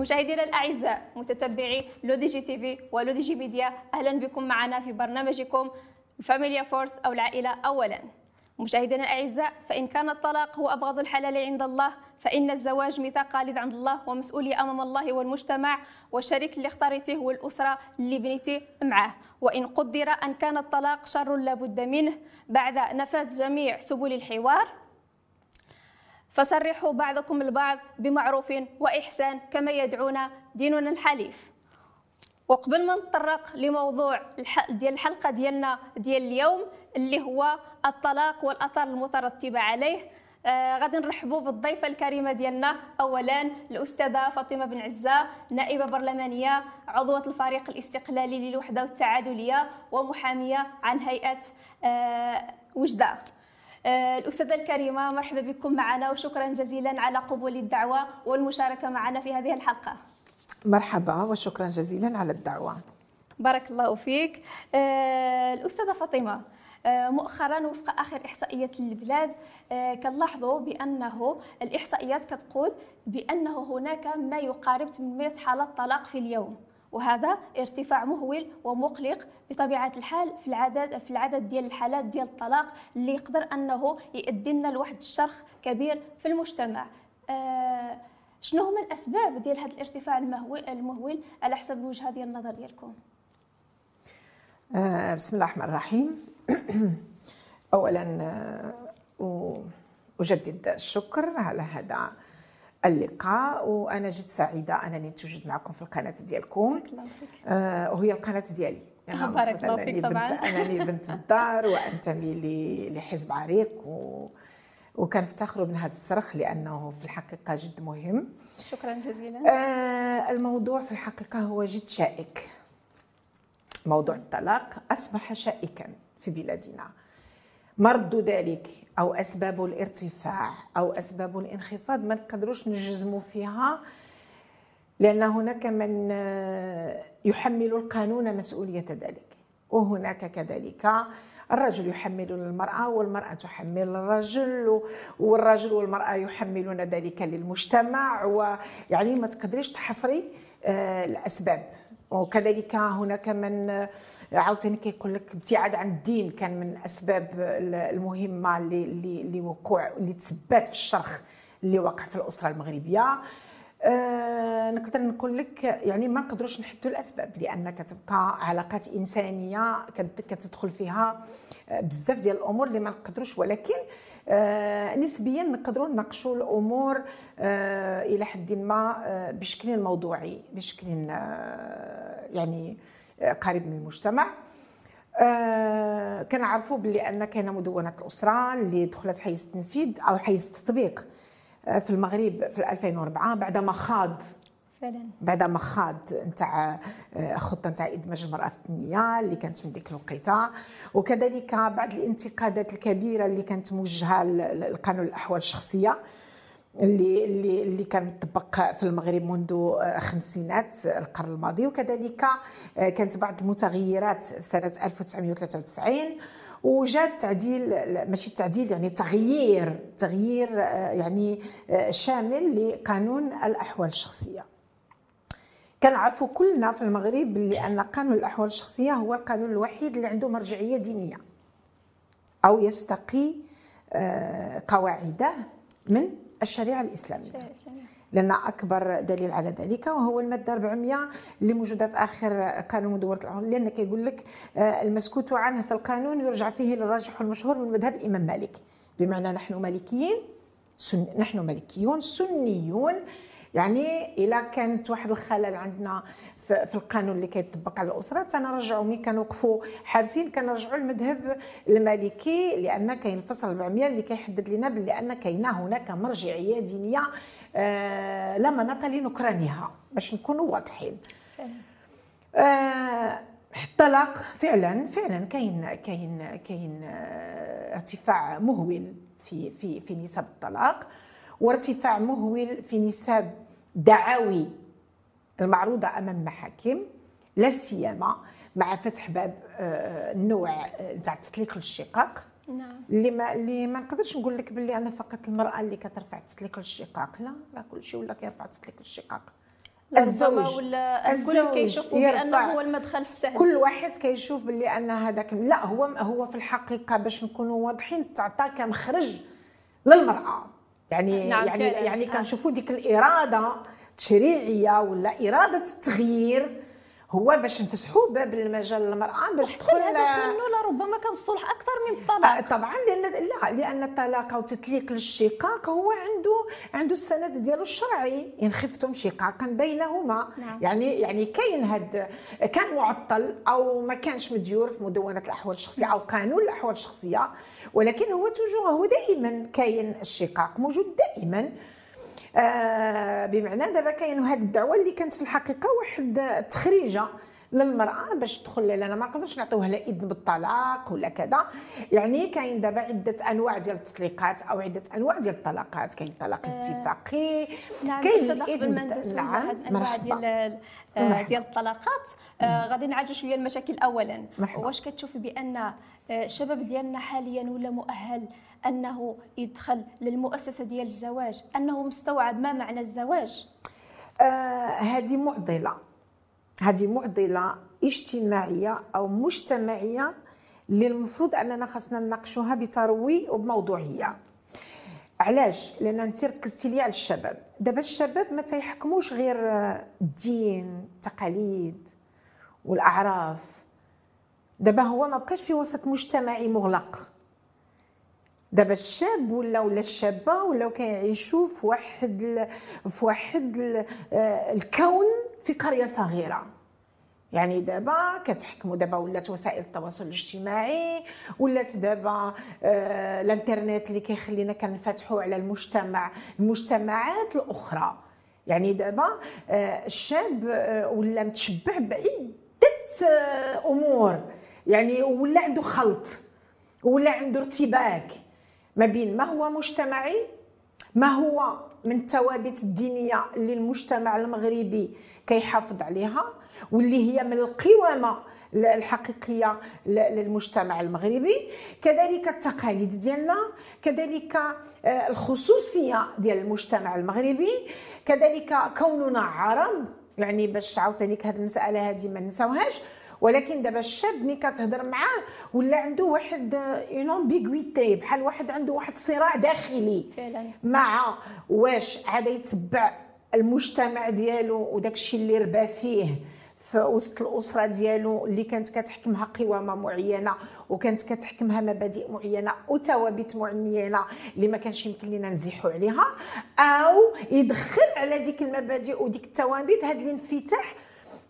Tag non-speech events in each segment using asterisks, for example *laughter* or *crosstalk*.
مشاهدينا الأعزاء متتبعي لو دي جي تي في ولو دي جي ميديا أهلا بكم معنا في برنامجكم Familia First أو العائلة اولا. مشاهدينا الأعزاء فإن كان الطلاق هو أبغض الحلال عند الله فإن الزواج ميثاق خالد عند الله ومسؤولية أمام الله والمجتمع والشريك اللي اختاريته هو الأسرة اللي بنيتي معاه وإن قدر أن كان الطلاق شر لابد منه بعد نفاذ جميع سبل الحوار فصرحوا بعضكم البعض بمعروف وإحسان كما يدعونا ديننا الحليف. وقبل ما نتطرق لموضوع ديال الحلقة ديالنا ديال اليوم اللي هو الطلاق والاثار المترتبه عليه آه غادي نرحبوا بالضيفة الكريمة ديالنا. اولا الأستاذة فاطمة بن عزة نائبة برلمانية عضوة الفريق الاستقلالي للوحدة والتعادلية ومحامية عن هيئة آه وجدة. الأستاذة الكريمة مرحبا بكم معنا وشكرا جزيلا على قبول الدعوة والمشاركة معنا في هذه الحلقة. مرحبا وشكرا جزيلا على الدعوة. بارك الله فيك. آه، الأستاذة فاطمة آه، مؤخرا وفق آخر احصائيات البلاد كنلاحظوا بأنه الإحصائيات كتقول بأنه هناك ما يقارب 800 حالة طلاق في اليوم. وهذا ارتفاع مهول ومقلق بطبيعة الحال في العدد في العدد ديال الحالات ديال الطلاق اللي يقدر أنه يؤدي لنا لواحد الشرخ كبير في المجتمع. آه شنو هما الأسباب ديال هذا الارتفاع المهول على حسب الوجهة ديال النظر ديالكم؟ آه بسم الله الرحمن الرحيم. *coughs* اولا آه أجدد الشكر على هذا اللقاء وأنا جد سعيدة أنني نتواجد معكم في القناة ديالكم. آه وهي القناة ديالي. أنا *laughs* بارك الله فيك طبعا بنت *laughs* أنني بنت الدار وأنتمي لحزب عريق و وكنفتخروا من هذا الصرخ لأنه في الحقيقة جد مهم. شكرا جزيلا. آه الموضوع في الحقيقة هو جد شائك. موضوع الطلاق أصبح شائكا في بلادنا. مرد ذلك أو أسباب الارتفاع أو أسباب الانخفاض ما نقدروش نجزموا فيها لأن هناك من يحمل القانون مسؤولية ذلك وهناك كذلك الرجل يحمل المرأة والمرأة تحمل الرجل والرجل والمرأة يحملون ذلك للمجتمع ويعني ما تقدريش تحصري آه، الأسباب. وكذلك هناك من عاوتاني كيقول لك ابتعاد عن الدين كان من الأسباب المهمة لوقوع اللي تثبت في الشرخ اللي وقع في الأسرة المغربية. أه نقدر نقول لك يعني ما نقدروش نحدوا الأسباب لأن كتبقى علاقات إنسانية كتدخل فيها بزاف ديال الأمور اللي ما نقدروش. ولكن آه، نسبيا نقدروا نناقشوا الأمور آه، إلى حد ما آه، بشكل موضوعي بشكل يعني قريب من المجتمع. كنعرفوا باللي أن كاينة مدونة الأسرة اللي دخلت حيز التنفيذ أو حيز التطبيق في المغرب في 2004 بعدما خاض فعلا. بعد ما خاض نتاع آه، خطة نتاع ادماج المرأة في التنميه اللي كانت في ديك الوقيتة. وكذلك بعض الانتقادات الكبيرة اللي كانت موجهة لقانون الأحوال الشخصية اللي اللي اللي كان مطبق في المغرب منذ آه، خمسينات القرن الماضي. وكذلك آه، كانت بعض المتغيرات في سنة 1993 وجاء تعديل ماشي تعديل يعني تغيير تغيير يعني شامل لقانون الأحوال الشخصية. كنعرفوا كلنا في المغرب بلي أن قانون الأحوال الشخصية هو القانون الوحيد اللي عنده مرجعية دينية. أو يستقي آه، قواعده من الشريعة الإسلامية. لأن أكبر دليل على ذلك وهو المادة 400 اللي موجودة في آخر قانون مدونه العمر لأن كيقول لك آه، المسكوت عنه في القانون يرجع فيه للراجح والمشهور من مذهب الإمام مالك. بمعنى نحن مالكيين سن نحن مالكيون سنيون يعني إلا كانت واحد الخلل عندنا في القانون اللي كيطبق على الأسرة تنرجعوا ملي كنوقفوا حابسين كنرجعوا للمذهب المالكي لأن كاين الفصل 400 اللي كيحدد لنا بلي أن كاينة هناك مرجعية دينية آه لا مناط لنكرانها باش نكونوا واضحين. آه الطلاق فعلا فعلا كاين كاين كاين آه، ارتفاع مهول في في في نسب الطلاق. وارتفاع مهول في نسب دعاوي المعروضة أمام المحاكم لا سيما مع فتح باب آه، النوع آه، تاع تسليك للشقاق نعم. اللي ما اللي ما نقدرش نقول لك باللي أنا فقط المرأة اللي كترفع تسليك للشقاق لا لا كل شيء ولا كيرفع تسليك للشقاق الزوج ولا الكل كيشوفوا بأنه هو المدخل السهل. كل واحد كيشوف باللي أن هذاك لا هو هو في الحقيقة باش نكونوا واضحين تعطى كمخرج للمرأة. يعني نعم يعني يعني كنشوفوا ديك الإرادة التشريعيه ولا إرادة التغيير هو باش نفسحوا باب المجال للمرأة باش تدخل منه ربما كان الصلح أكثر من الطلاق آه طبعا لأن لا لأن الطلاق أو تطليق للشقاق هو عنده عنده السند ديالو الشرعي. إن خفتم شقاقا بينهما. نعم. يعني يعني كاين هاد كان معطل أو ما كانش مديور في مدونة الأحوال الشخصية أو قانون الأحوال الشخصية. ولكن هو توجور هو دائما كاين الشقاق موجود دائما. آه بمعنى دابا كاين هذه الدعوة اللي كانت في الحقيقة واحد التخريجه للمرأة باش تدخل لنا ما نقدرش نعطيوها لا إذن بالطلاق ولا كذا. يعني كاين دابا عدة أنواع ديال التطليقات أو عدة أنواع ديال الطلاقات. كاين الطلاق آه اتفاقي نعم كاين الإذن نعم انواع ديال آه ديال الطلاقات. آه غادي نعالجوا شوية المشاكل اولا. واش كتشوفي بأن الشباب ديالنا حاليا ولا مؤهل أنه يدخل للمؤسسة ديال الزواج؟ أنه مستوعب ما معنى الزواج؟ آه هذه معضلة. هذه معضلة اجتماعية أو مجتمعية اللي المفروض أننا خاصنا نناقشوها بتروي وبموضوعية. علاش؟ لأن أنت ركزتي لي على الشباب. دابا الشباب ما تيحكموش غير الدين التقاليد والأعراف. دابا هو ما بقاش في وسط مجتمعي مغلق. دابا الشاب ولا ولا الشابة ولاو كيعيشوا في واحد في واحد آه، الكون في قرية صغيرة. يعني دابا كتحكموا دابا ولات وسائل التواصل الاجتماعي ولات دابا آه الانترنت اللي كيخلينا كنفتحوا على المجتمع المجتمعات الأخرى. يعني دابا آه الشاب آه ولا متشبع بعدة آه أمور. يعني ولا عنده خلط ولا عنده ارتباك ما بين ما هو مجتمعي ما هو من الثوابت الدينية اللي المجتمع المغربي كيحافظ عليها واللي هي من القوامة الحقيقية للمجتمع المغربي. كذلك التقاليد ديالنا كذلك آه، الخصوصية ديال المجتمع المغربي كذلك كوننا عرب يعني باش عاوتاني هذه المسألة هذه ما نساوهاش. ولكن دابا الشاب ملي كتهضر معاه ولا عنده واحد une ambiguïté بحال واحد عنده واحد الصراع داخلي فعلا. مع واش عاد يتبع المجتمع ديالو وداك الشيء اللي ربى فيه في وسط الأسرة ديالو اللي كانت كتحكمها قوامة معينة وكانت كتحكمها مبادئ معينة وثوابت معينة اللي ما كانش يمكن لنا نزيحوا عليها أو يدخل على ديك المبادئ وديك الثوابت هذا الانفتاح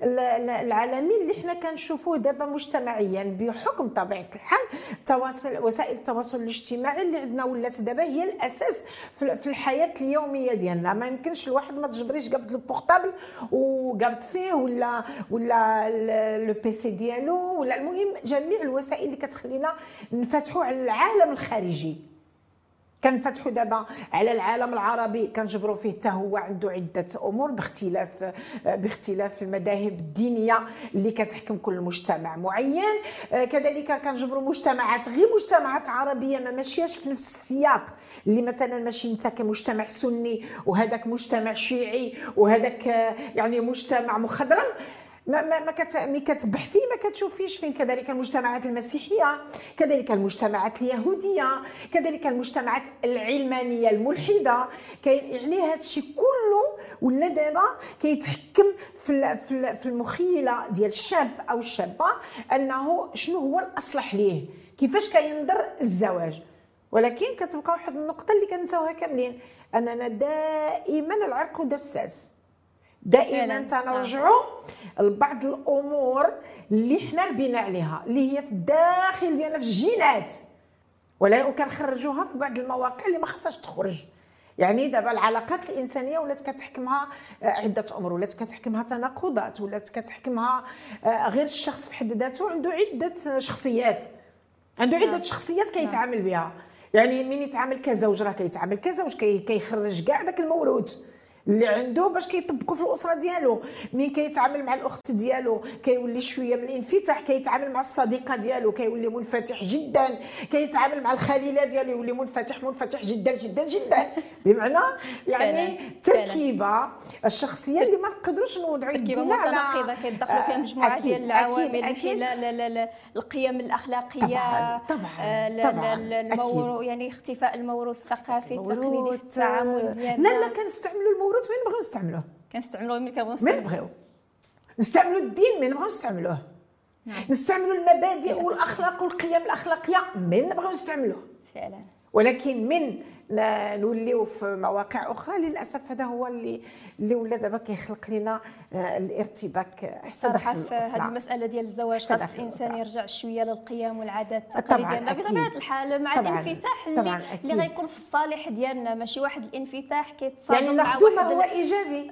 العالمي اللي حنا كنشوفوه دابا مجتمعيا بحكم طبيعة الحال التواصل وسائل التواصل الاجتماعي اللي عندنا ولات دابا هي الأساس في الحياة اليومية ديالنا. ما يمكنش الواحد ما تجبريش قبض البورطابل وقبض فيه ولا ولا لو بيسي ديالو ولا المهم جميع الوسائل اللي كتخلينا نفتحوا على العالم الخارجي. كنفتحوا دابا على العالم العربي. كنجبروا فيه حتى هو عنده عدة أمور باختلاف باختلاف المذاهب الدينية اللي كتحكم كل مجتمع معين. كذلك كنجبروا مجتمعات غير مجتمعات عربية ما ماشياش في نفس السياق اللي مثلا ماشي انت كمجتمع سني وهذاك مجتمع شيعي وهذاك يعني مجتمع مخضرم. ما ما ما كت... ملي كتبحثي ما كتشوفيش فين. كذلك المجتمعات المسيحية كذلك المجتمعات اليهودية كذلك المجتمعات العلمانية الملحدة. كاين يعني هذا الشيء كله ولا دابا كيتحكم في في المخيلة ديال الشاب أو الشابة أنه شنو هو الأصلح ليه؟ كيفاش كينظر للزواج ولكن كتبقى واحد النقطة اللي كنساوها كاملين أننا دائما العرق دساس. دائما تنرجعوا لبعض الأمور اللي حنا ربينا عليها اللي هي في الداخل ديالنا في الجينات. ولا وكنخرجوها في بعض المواقع اللي ما خصهاش تخرج. يعني دابا العلاقات الإنسانية ولات كتحكمها آه، عدة أمور. ولات كتحكمها تناقضات ولات كتحكمها آه، غير الشخص في حد ذاته عنده عدة شخصيات. عنده عدة نعم. شخصيات كيتعامل نعم. بها. يعني من يتعامل كزوج راه كيتعامل. كزوج كيخرج كاع داك الموروث. اللي عنده باش كيطبقوا في الأسرة ديالو. مين كيتعامل مع الأخت ديالو؟ كيولي شوية من الانفتاح كيتعامل مع الصديقة ديالو كيولي منفتح جدا. كيتعامل مع الخليلة ديالو يولي منفتح منفتح جدا جدا جدا. بمعنى يعني تركيبة الشخصية اللي ما نقدروش نوضعوا تركيبة متناقضه كيدخلوا فيها مجموعة ديال العوامل من خلال القيم الأخلاقية طبعا طبعا, طبعا الموروث يعني اختفاء الموروث الثقافي التقليدي في التعامل ديالنا. لا لا كنستعملوا الموروث وين نبغيو نستعملوه؟ كنستعملوه ملي كنبغيو نستعملوه. نبغيو؟ نستعملوا الدين من نبغيو نستعملوه. نعم. نستعملوا المبادئ والأخلاق والقيم الأخلاقية من نبغيو نستعملوه. فعلا. ولكن من نوليو في مواقع أخرى للأسف هذا هو اللي اللي ولا دابا كيخلق لنا آه، الارتباك صراحة في هذه المسألة ديال الزواج خاص الإنسان يرجع شوية للقيم والعادات التقاليديه ديالنا بطبيعه الحال مع طبعاً الانفتاح اللي, اللي غيكون في الصالح ديالنا ماشي واحد الانفتاح كيتصادم يعني مع واحد هو إيجابي.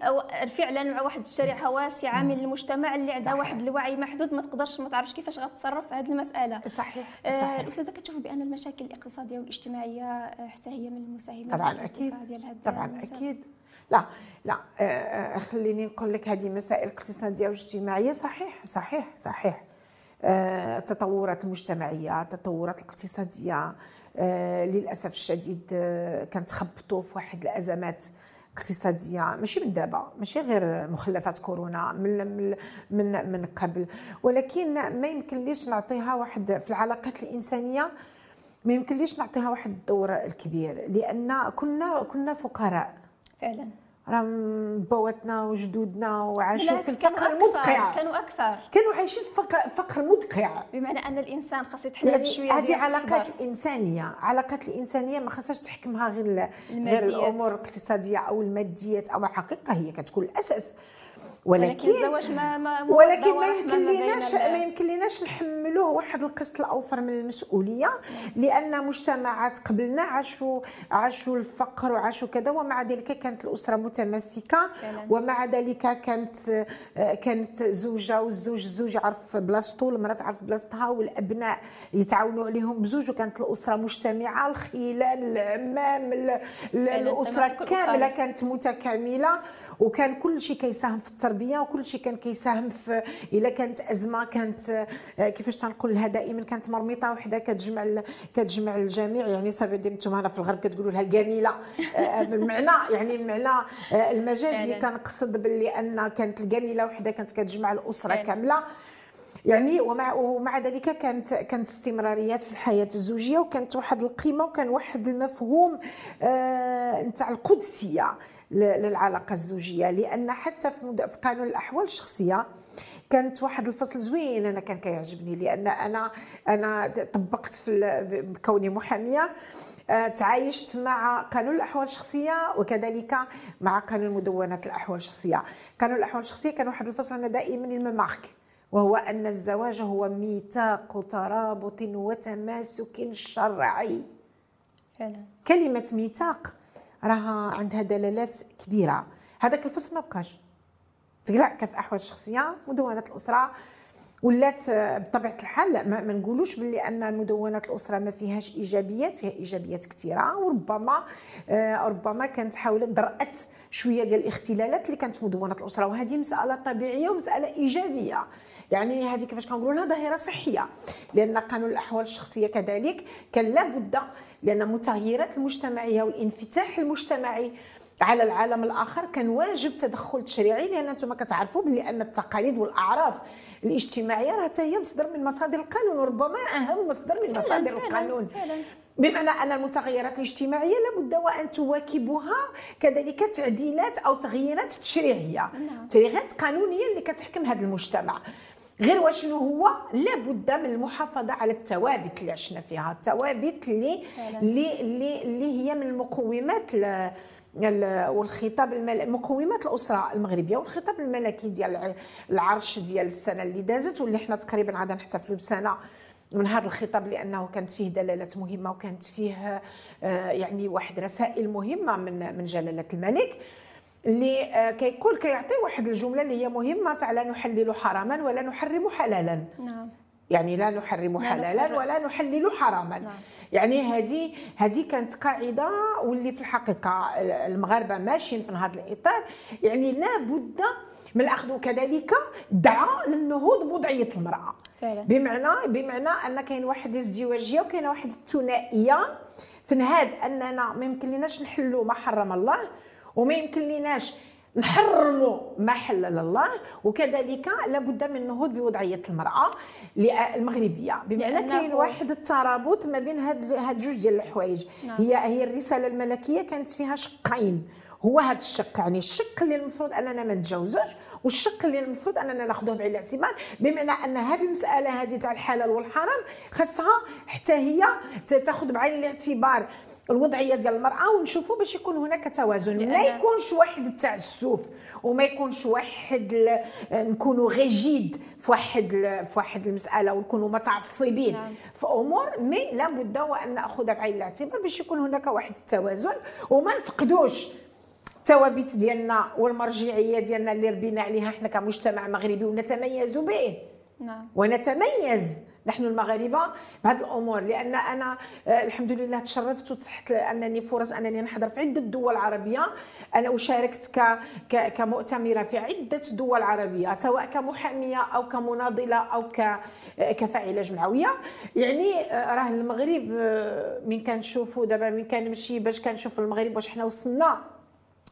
فعلا مع واحد الشريحة واسعة من المجتمع اللي عندها واحد الوعي محدود ما تقدرش ما تعرفش كيفاش غتصرف في هذه المسألة. صحيح آه، صحيح. الاستاذه كتشوف بأن المشاكل الاقتصادية والاجتماعية آه، حتى هي من المساهمات طبعا أكيد. طبعا أكيد. لا لا آه، آه، خليني نقول لك هذه مسائل اقتصادية واجتماعية. صحيح صحيح صحيح. آه، التطورات المجتمعية التطورات الاقتصادية للأسف الشديد كنتخبطوا في واحد الأزمات اقتصادية ماشي من دابا ماشي غير مخلفات كورونا من من من, قبل. ولكن ما يمكن ليش نعطيها واحد في العلاقات الإنسانية ما يمكن ليش نعطيها واحد الدور الكبير لأن كنا كنا فقراء. فعلا. راه بواتنا وجدودنا وعاشوا في الفقر المدقع. كانوا أكثر. كانوا عايشين في فقر, فقر مدقع. بمعنى أن الإنسان خاص يتحلى يعني بشويه هذه علاقات الانسانيه علاقات الإنسانية ما خاصهاش تحكمها غير غير الأمور الاقتصادية أو الماديات أو حقيقة. هي كتكون الأساس. ولكن الزواج ما ما ولكن ما يمكن ليناش ما يمكن ليناش نحملوه واحد القسط الأوفر من المسؤولية لأن مجتمعات قبلنا عاشوا عاشوا الفقر وعاشوا كذا ومع ذلك كانت الأسرة متماسكة. ومع ذلك كانت كانت زوجة والزوج الزوج يعرف بلاصتو والمرأة تعرف بلاصتها والأبناء يتعاونوا عليهم بزوج وكانت الأسرة مجتمعة الخيلان العمام الأسرة كاملة كانت متكاملة وكان كل شيء كيساهم في التربيه وكل شيء كان كيساهم في إلا كانت أزمة كانت آه، كيفاش تنقولها دائما كانت مرميطه وحدة كتجمع كتجمع الجميع. يعني صافي دير أنتم هنا في الغرب كتقولوا لها الجميلة. آه، بالمعنى يعني المعنى آه، المجازي كنقصد باللي أن كانت الجميلة وحدة كانت كتجمع الأسرة كاملة. يعني ومع ومع ذلك كانت كانت استمراريات في الحياة الزوجية وكانت واحد القيمة وكان واحد المفهوم نتاع آه القدسية. للعلاقة الزوجية لأن حتى في قانون الأحوال الشخصية كانت واحد الفصل زوين أنا كان كيعجبني لأن أنا أنا طبقت في كوني محامية آه، تعايشت مع قانون الأحوال الشخصية وكذلك مع قانون مدونات الأحوال الشخصية. قانون الأحوال الشخصية كان واحد الفصل أنا دائما الممارك وهو أن الزواج هو ميثاق ترابط وتماسك شرعي. فعلا. كلمة ميثاق راها عندها دلالات كبيرة. هذاك الفصل ما بقاش. تقلع كان في أحوال شخصية مدونة الأسرة ولات بطبيعة الحال ما, ما نقولوش باللي أن مدونات الأسرة ما فيهاش إيجابيات فيها إيجابيات كثيره وربما آه ربما كانت حاولت درأت شوية ديال الاختلالات اللي كانت في مدونة الأسرة. وهذه مسألة طبيعية ومسألة إيجابية. يعني هذه كيفاش كنقولوا لها؟ ظاهرة صحية. لأن قانون الأحوال الشخصية كذلك كان لابد لأن المتغيرات المجتمعية والانفتاح المجتمعي على العالم الآخر كان واجب تدخل تشريعي لأن أنتم كتعرفوا بلي أن التقاليد والأعراف الاجتماعية راه هي مصدر من مصادر القانون وربما أهم مصدر من مصادر القانون. بمعنى أن المتغيرات الاجتماعية لابد وأن تواكبها كذلك تعديلات أو تغييرات تشريعيه نعم. تغييرات قانونية اللي كتحكم هذا المجتمع. غير وشنو هو؟ لابد من المحافظة على الثوابت اللي عشنا فيها. الثوابت اللي اللي اللي هي من المقومات والخطاب المل... مقومات الأسرة المغربية والخطاب الملكي ديال العرش ديال السنة اللي دازت واللي حنا تقريبا غادي نحتفلوا بسنة من هذا الخطاب لأنه كانت فيه دلالات مهمة وكانت فيه آه، يعني واحد رسائل مهمة من من جلالة الملك. اللي آه، كيقول كيعطي واحد الجملة اللي هي مهمة تاع لا نحلل حراما ولا نحرم حلالا. نعم. يعني لا نحرم حلالا ولا نحلل حراما. نعم. يعني هذه هذه كانت قاعدة واللي في الحقيقة المغاربة ماشيين في هذا الإطار. يعني لابد من الأخذ وكذلك دعا للنهوض بوضعية المرأة. فعلا. بمعنى بمعنى أن كاين واحد الازدواجيه وكاين واحد الثنائية. في نهاد أننا ما يمكن لناش نحلوا ما حرم الله. وما يمكن لناش نحرموا ما حلل الله وكذلك لابد من النهوض بوضعية المرأة المغربية. بمعنى كاين واحد الترابط ما بين هاد هاد جوج ديال الحوايج. نعم. هي هي الرسالة الملكية كانت فيها شقين. هو هذا الشق يعني الشق اللي المفروض أننا ما نتجاوزوش والشق اللي المفروض أننا ناخذوه بعين الاعتبار بمعنى أن هذه المسألة هذه تاع الحلال والحرام خاصها حتى هي تاخذ بعين الاعتبار الوضعية ديال المرأة ونشوفوا باش يكون هناك توازن ما يكونش واحد التعسف وما يكونش واحد نكونوا غيجيد في واحد في واحد المسألة ونكونوا متعصبين نعم. في أمور مي لابد وأن نأخذ بعين الاعتبار باش يكون هناك واحد التوازن وما نفقدوش الثوابت ديالنا والمرجعية ديالنا اللي ربينا عليها إحنا كمجتمع مغربي ونتميز به نعم. ونتميز نحن المغاربة بهذه الأمور لأن أنا آه، الحمد لله تشرفت وتصحت أنني فرص أنني نحضر في عدة دول عربية أنا. ك... كمؤتمرة في عدة دول عربية سواء كمحامية أو كمناضلة أو. آه، كفاعلة جمعوية يعني آه، راه المغرب من كنشوفوا دابا من كنمشي باش كنشوف المغرب واش حنا وصلنا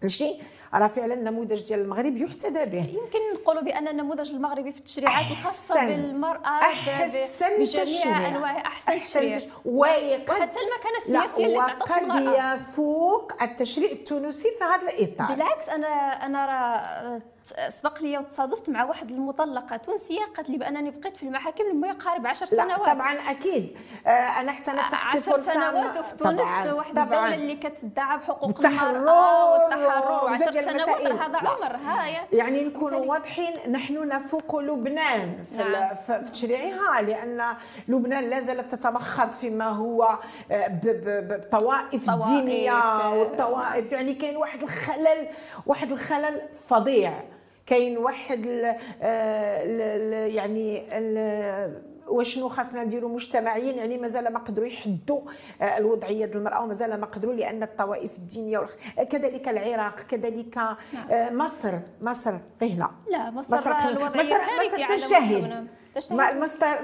لشي راه فعلا النموذج ديال المغرب يحتذى به. يمكن نقولوا بأن النموذج المغربي في التشريعات الخاصه بالمرأة أحسن بجميع انواع أحسن تشريع. ويقد وحتى المكانه السياسيه اللي تعطت المرأة. يفوق التشريع التونسي في هذا الإطار. بالعكس أنا أنا راه سبق لي وتصادفت مع واحد المطلقة تونسية قالت لي بأنني بقيت في المحاكم لما يقارب 10 سنوات. طبعا أكيد. آه أنا حتى أنا تحت 10 سنوات وفي تونس طبعاً واحد طبعاً. الدولة اللي كتدعى بحقوق المرأة والتحرر و10 سنوات هذا عمر ها يعني نكونوا واضحين نحن نفوق لبنان. في, نعم. في تشريعها لأن لبنان لا زالت تتمخض فيما هو آه، بالطوائف الدينيه والطوائف. يعني كاين واحد الخلل واحد الخلل فظيع. كاين واحد ال ال يعني ال وشنو خاصنا نديروا مجتمعيا يعني مازال ما قدروا يحدوا آه، الوضعية ديال المرأة ومازال ما قدروا لأن الطوائف الدينية كذلك العراق كذلك نعم. آه، مصر مصر هنا. لا مصر, مصر الوضعية مصر, مصر تجتهد.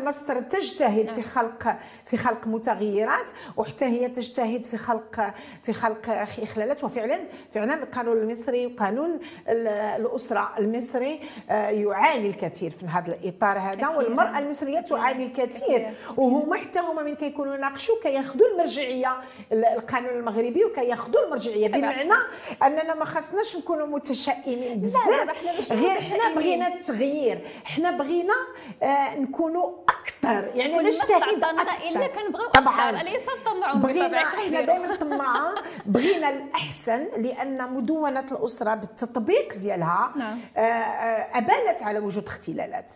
مصر تجتهد في نعم. خلق في خلق متغيرات وحتى هي تجتهد في خلق في خلق إخلالات. وفعلا فعلا القانون المصري وقانون الأسرة المصري آه، يعاني الكثير في هذا الإطار هذا والمرأة المصرية تعاني الكثير. وهما حتى هما من كيكونوا يناقشوا كياخذوا المرجعية القانون المغربي وكياخذوا المرجعية. بمعنى أننا ما خصناش نكونوا متشائمين بزاف. غير حنا بغينا التغيير. حنا بغينا آه، نكونوا أكثر يعني نجتهد أكثر. إلا كنبغيو طبعا. اليس الطمع بغينا إحنا دائما طماعه *laughs* بغينا الأحسن لأن مدونة الأسرة بالتطبيق ديالها نعم. آه، آه، أبانت على وجود اختلالات.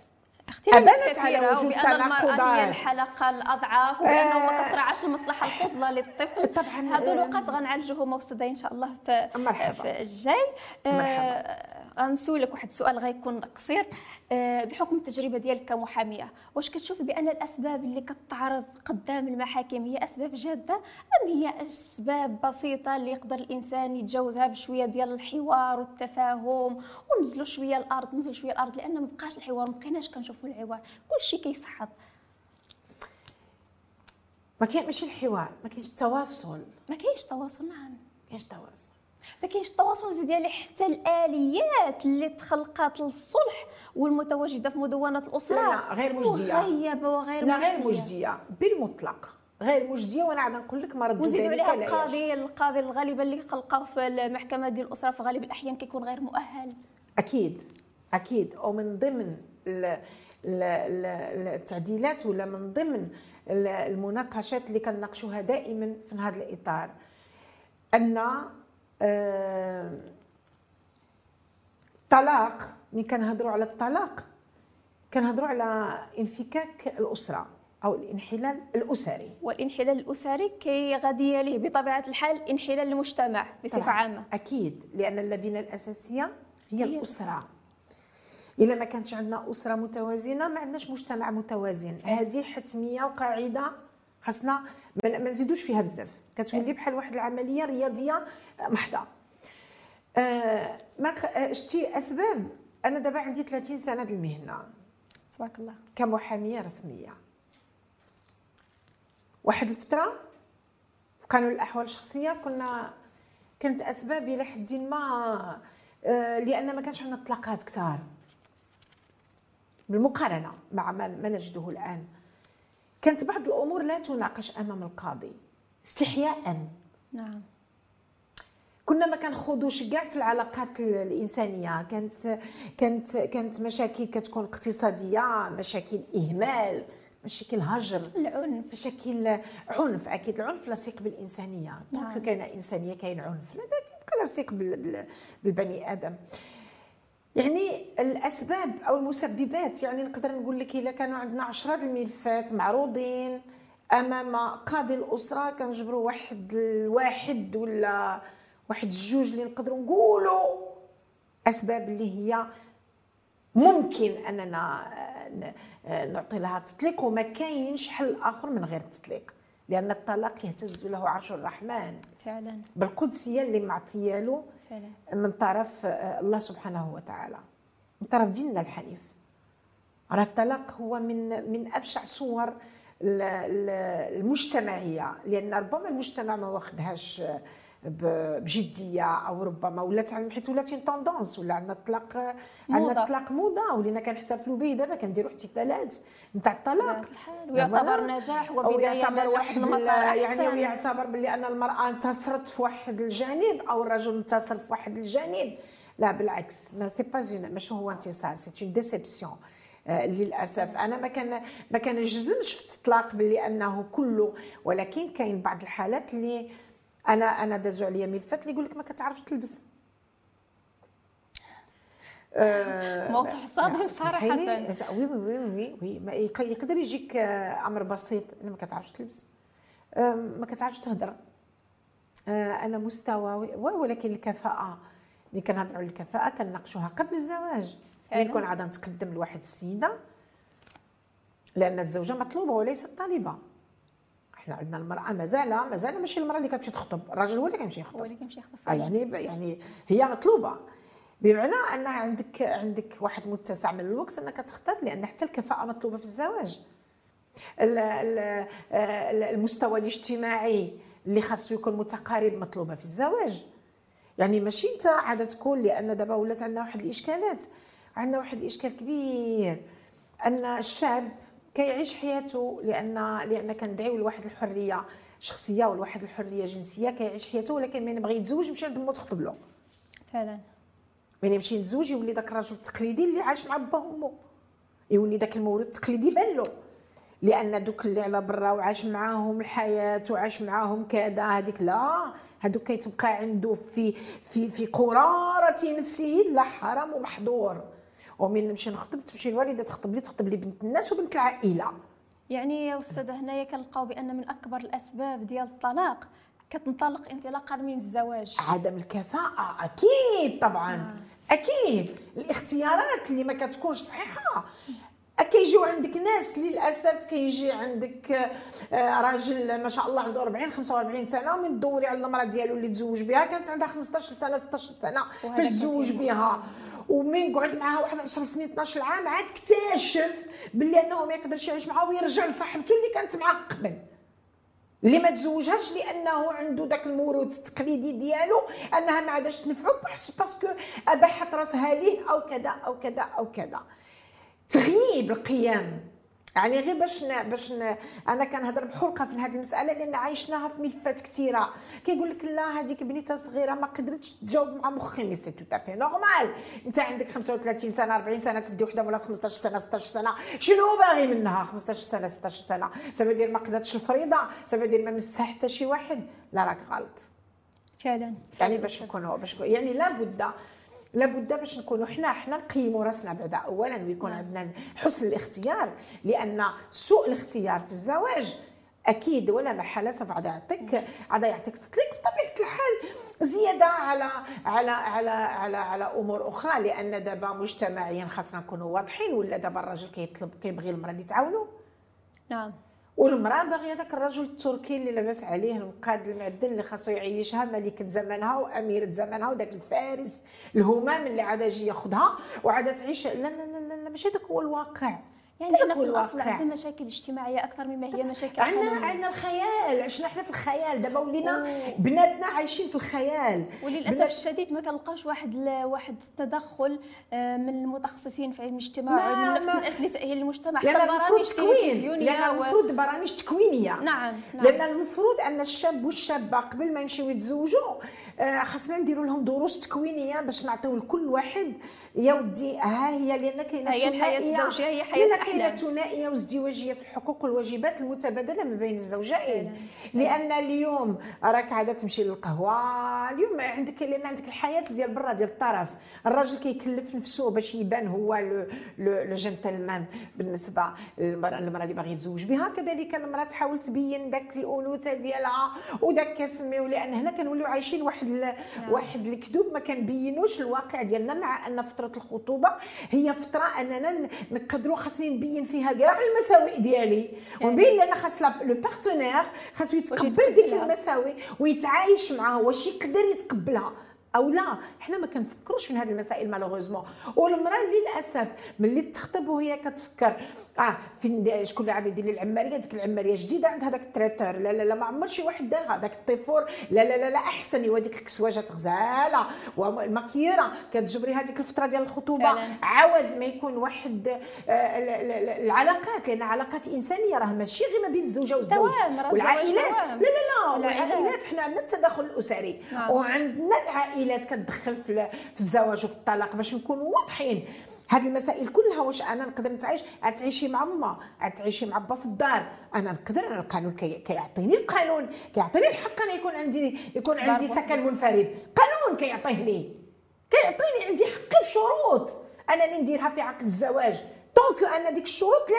اختلافات كثيرة وبأن المرأة هي الحلقة الاضعف وبأنه ما آه، تطرعش المصلحة الفضلى للطفل. طبعا هذو النقاط غنعالجوهم مستدعي إن شاء الله في, مرحبا. في الجاي. مرحبا. غنسولك واحد السؤال غيكون قصير. آه، بحكم التجربة ديالك كمحامية واش كتشوفي بأن الأسباب اللي كتعرض قدام المحاكم هي أسباب جادة؟ أم هي أسباب بسيطة اللي يقدر الإنسان يتجاوزها بشوية ديال الحوار والتفاهم ونزلوا شوية الأرض نزلوا شوية الأرض لأن ما بقاش الحوار ما بقيناش كنشوفوا الحوار كلشي كيصحط ما كاين ماشي الحوار ما كاينش التواصل. ما كاينش تواصل نعم. ما كاينش تواصل. ما كاينش التواصل ديالي حتى الآليات اللي تخلقات للصلح والمتواجدة في مدونة الأسرة. لا, لا غير مجدية. مغيبة وغير لا مجديه غير مجدية. بالمطلق. غير مجدية وأنا عاد نقول لك ما ردوا وزيدوا عليها القاضي القاضي الغالبا اللي خلقه في المحكمة ديال الأسرة في غالب الأحيان كيكون غير مؤهل. أكيد أكيد. ومن ضمن التعديلات ولا من ضمن المناقشات اللي كنناقشوها دائما في هذا الإطار أن الطلاق آه، ملي كنهضروا على الطلاق كنهضروا على انفكاك الأسرة أو الانحلال الأسري. والانحلال الأسري كي غادي يليه بطبيعة الحال انحلال المجتمع بصفة عامة. أكيد لأن اللبنة الأساسية هي, هي الأسرة. إلا ما كانتش عندنا أسرة متوازنة ما عندناش مجتمع متوازن. هذه حتمية وقاعدة خاصنا ما نزيدوش فيها بزاف. كتولي بحال واحد العملية رياضية محضة. آه ما آه، شتي أسباب. أنا دابا عندي 30 سنة د المهنة. تبارك الله. كمحامية رسمية. واحد الفترة في قانون الأحوال الشخصية كنا كانت اسباب إلى حد ما آه لأن ما كانش عندنا اطلاقات كثار. بالمقارنة مع ما نجده الآن. كانت بعض الأمور لا تناقش أمام القاضي. استحياء. نعم. كنا ما كنخوضوش كاع في العلاقات الإنسانية. كانت كانت كانت مشاكل كتكون اقتصادية مشاكل إهمال مشاكل هجر العنف. مشاكل عنف. أكيد العنف لصيق بالإنسانية. دونك نعم. كاينة إنسانية كاين عنف. هذا لصيق بالبني آدم. يعني الأسباب أو المسببات يعني نقدر نقول لك إلا كانوا عندنا عشرة الملفات معروضين أمام قاضي الأسرة. كنجبروا واحد الواحد ولا واحد الجوج اللي نقدروا نقولوا أسباب اللي هي ممكن أننا نعطي لها تطليق وما كاينش حل آخر من غير التطليق. لأن الطلاق يهتز له عرش الرحمن. فعلا. بالقدسية اللي معطيه له فعلا. من طرف الله سبحانه وتعالى. من طرف ديننا الحنيف. راه الطلاق هو من من أبشع صور المجتمعية. لأن ربما المجتمع ما واخدهاش بجدية أو ربما ولات حيت ولات توندونس ولا عندنا الطلاق عندنا الطلاق موضة ولينا كنحتفلوا به دابا كنديروا احتفالات نتاع الطلاق. ويعتبر نجاح وبداية لواحد المسار يعني ويعتبر باللي أن المرأة انتصرت في واحد الجانب أو الرجل انتصر في واحد الجانب. لا بالعكس. mais c'est pas ماشي هو انتصار c'est une déception للأسف. أنا ما كان ما كنجزمش في التطلاق باللي أنه كله ولكن كاين بعض الحالات اللي أنا أنا دازوا عليا ملفات اللي يقول لك ما كتعرفش تلبس. آه، موقف صادم صراحة. oui oui oui oui يقدر يجيك آه، أمر بسيط. ما كتعرفش تلبس. ما كتعرفش تهضر آه، أنا مستوى ولكن الكفاءة. ملي كنهضروا على الكفاءة كنناقشوها قبل الزواج. ملي يكون عاد نتقدم لواحد السيدة لأن الزوجة مطلوبة وليست طالبة. إحنا عندنا المرأة مازال مازال ماشي المرأة اللي كتمشي تخطب الراجل هو اللي كيمشي يخطب. هو اللي كيمشي يخطب آه يعني يعني هي مطلوبة. بمعنى ان عندك عندك واحد متسع من الوقت أنك تختار لأن حتى الكفاءة مطلوبة في الزواج. المستوى الاجتماعي اللي خاصو يكون متقارب مطلوبة في الزواج. يعني ماشي أنت عادة تكون لأن دابا ولات عندنا واحد الإشكالات. عندنا واحد الإشكال كبير. أن الشاب كيعيش حياته لأن لأن كندعيو لواحد الحرية شخصية ولواحد الحرية جنسية كيعيش حياته ولكن من بغى يتزوج يمشي عند مو تخطب له. فعلا. من يمشي يتزوج يولي داك الرجل التقليدي اللي عاش مع با وأمه. يولي داك المولود التقليدي بان له. لأن دوك اللي على برا وعاش معاهم الحياة وعاش معاهم كذا هذيك لا. هذوك كيتبقى عنده في في في قرارة نفسه لا حرام ومحظور. ومن نمشي نخطب تمشي الوالدة تخطب لي تخطب لي بنت الناس وبنت العائلة. يعني يا أستاذة هنايا كنلقاو بأن من أكبر الأسباب ديال الطلاق كتنطلق انطلاقا من الزواج. عدم الكفاءة أكيد طبعا آه. أكيد. الاختيارات اللي ما كتكونش صحيحة. كيجيو عندك ناس للأسف كيجي عندك آه، راجل ما شاء الله عنده 40 45 سنة ومن تدوري على المرأة ديالو اللي تزوج بها كانت عندها 15 سنة 16 سنة فاش تزوج بها؟ ومن قعد معها واحد 10 سنين 12 عام عاد اكتشف باللي أنه ما يقدرش يعيش معها ويرجع لصاحبته اللي كانت معاه قبل. اللي ما تزوجهاش لأنه عنده ذاك الموروث التقليدي ديالو أنها ما عادش تنفعو parce que اباحت راسها ليه أو كذا أو كذا أو كذا. تغييب القيم. يعني غير باش باش أنا كنهضر بحرقة في هذه المسألة لأن عايشناها في ملفات كثيرة. كيقول لك لا هذيك بنيته صغيرة ما قدرتش تجاوب مع مخي mais c'est tout à fait normal أنت عندك 35 سنة 40 سنة تدي وحدة ولا 15 سنة 16 سنة. شنو باغي منها 15 سنة 16 سنة؟ سافو دير ما قدرتش الفريضة. سافو دير ما مسها حتى شي واحد. لا راك غلط. فعلا. يعني باش نكونوا باش يعني لابد لابد باش نكونوا حنا حنا نقيموا راسنا بعدا. اولا ويكون نعم. عندنا حسن الاختيار لأن سوء الاختيار في الزواج أكيد ولا محالة سوف عاد يعطيك عاد يعطيك تطليق بطبيعة الحال زيادة على على على على على أمور أخرى. لأن دابا مجتمعيا خاصنا نكونوا واضحين ولا دابا الراجل كيطلب كيبغي المرأة اللي تعاونو؟ نعم. والمرأة باغية داك الرجل التركي اللي لاباس عليه المقاد المعدل اللي خاصو يعيشها ملكه زمانها واميره زمانها وداك الفارس الهمام اللي عاد يجي ياخذها وعاد تعيش. لا لا لا, لا ماشي داك هو الواقع. يعني إحنا في الأصل عندنا مشاكل اجتماعية أكثر مما هي مشاكل عندنا عندنا الخيال. عشنا إحنا في الخيال. دابا ولينا بناتنا عايشين في الخيال. وللأسف بنات... الشديد ما كنلقاوش واحد ل... واحد التدخل آه، من المتخصصين في علم الاجتماع من نفس من أجل تأهيل المجتمع. حتى برامج تلفزيونيه لأن المفروض و... برامج تكوينية. نعم, نعم. لأن المفروض أن الشاب والشابة قبل ما يمشيو يتزوجوا خاصنا نديروا لهم دروس تكوينية باش نعطيو لكل واحد يا ودي ها هي لأن كاينة هي الحياة الزوجية هي حياة الأحلام. كاينة ثنائية وازدواجية في الحقوق والواجبات المتبادلة ما بين الزوجين. لأن اليوم راك عادة تمشي للقهوة اليوم عندك لأن عندك الحياة ديال برا ديال الطرف. الراجل كيكلف نفسه باش يبان هو لو جنتلمان بالنسبة للمرأة المرأة اللي باغي يتزوج بها. كذلك المرأة تحاول تبين داك الأنوثة ديالها وداك كنسميو لأن هنا كنوليو عايشين واحد ل... نعم. واحد الكذوب ما كنبينوش الواقع ديالنا مع أن فترة الخطوبة هي فترة أننا نقدروا خاصني نبين فيها كاع المساوئ ديالي. يعني ونبين لأن خاص le partenaire خاصو يتقبل ديك المساوئ ويتعايش معها واش يقدر يتقبلها. أو لا. حنا ما كنفكروش في هذه المسائل malheureusement. والمرأة للأسف ملي تخطب وهي كتفكر آه فين شكون اللي غادي يدير لي العمارية؟ ديك العمارية جديدة عند هذاك ال traiteur. لا لا لا ما عمر شي واحد دار هذاك الطيفور. لا لا لا لا أحسن. ايوا ديك الكسواجات غزاله والماكيره كتجبري هذيك الفترة ديال الخطوبة. عاود ما يكون واحد آه العلاقات. لأن علاقات إنسانية راه ماشي غير ما بين الزوجة والزوج. والعائلات. لا لا لا. والعائلات. حنا عندنا التداخل الأسري. نعم. وعندنا العائلات. كتدخل في الزواج وفي الطلاق باش نكونوا واضحين. هذه المسائل كلها واش أنا نقدر نتعايش تعيشي مع ما تعيشي مع با في الدار. أنا نقدر القانون كيعطيني القانون كيعطيني الحق أنا يكون عندي يكون عندي سكن منفرد. قانون كيعطيه كيعطيني عندي حقي في شروط أنا اللي نديرها في عقد الزواج. طونك أن ديك الشروط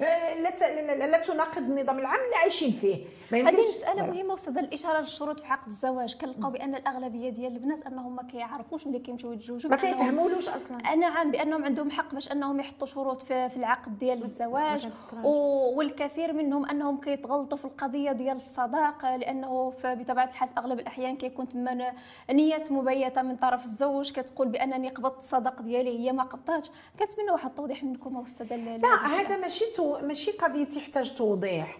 لا لا تناقض النظام العام اللي عايشين فيه. هذه مساله مهمه وصد الإشارة للشروط في عقد الزواج؟ كنلقاو بأن الأغلبية ديال البنات أنهم ما كيعرفوش ملي كيمشيو يتزوجوا ما كيفهمولوش أصلا. نعم بأنهم عندهم حق باش أنهم يحطوا شروط في, في العقد ديال الزواج والكثير منهم أنهم كيتغلطوا في القضية ديال الصداقه لأنه بطبيعة الحال في أغلب الأحيان كيكون تما نيه مبيتة من طرف الزوج كتقول بأنني قبضت الصداق ديالي هي ما قبضتش كنتمنى واحد التوضيح منكم استاذه لا هذا ماشي تو ماشي قضيه تحتاج توضيح.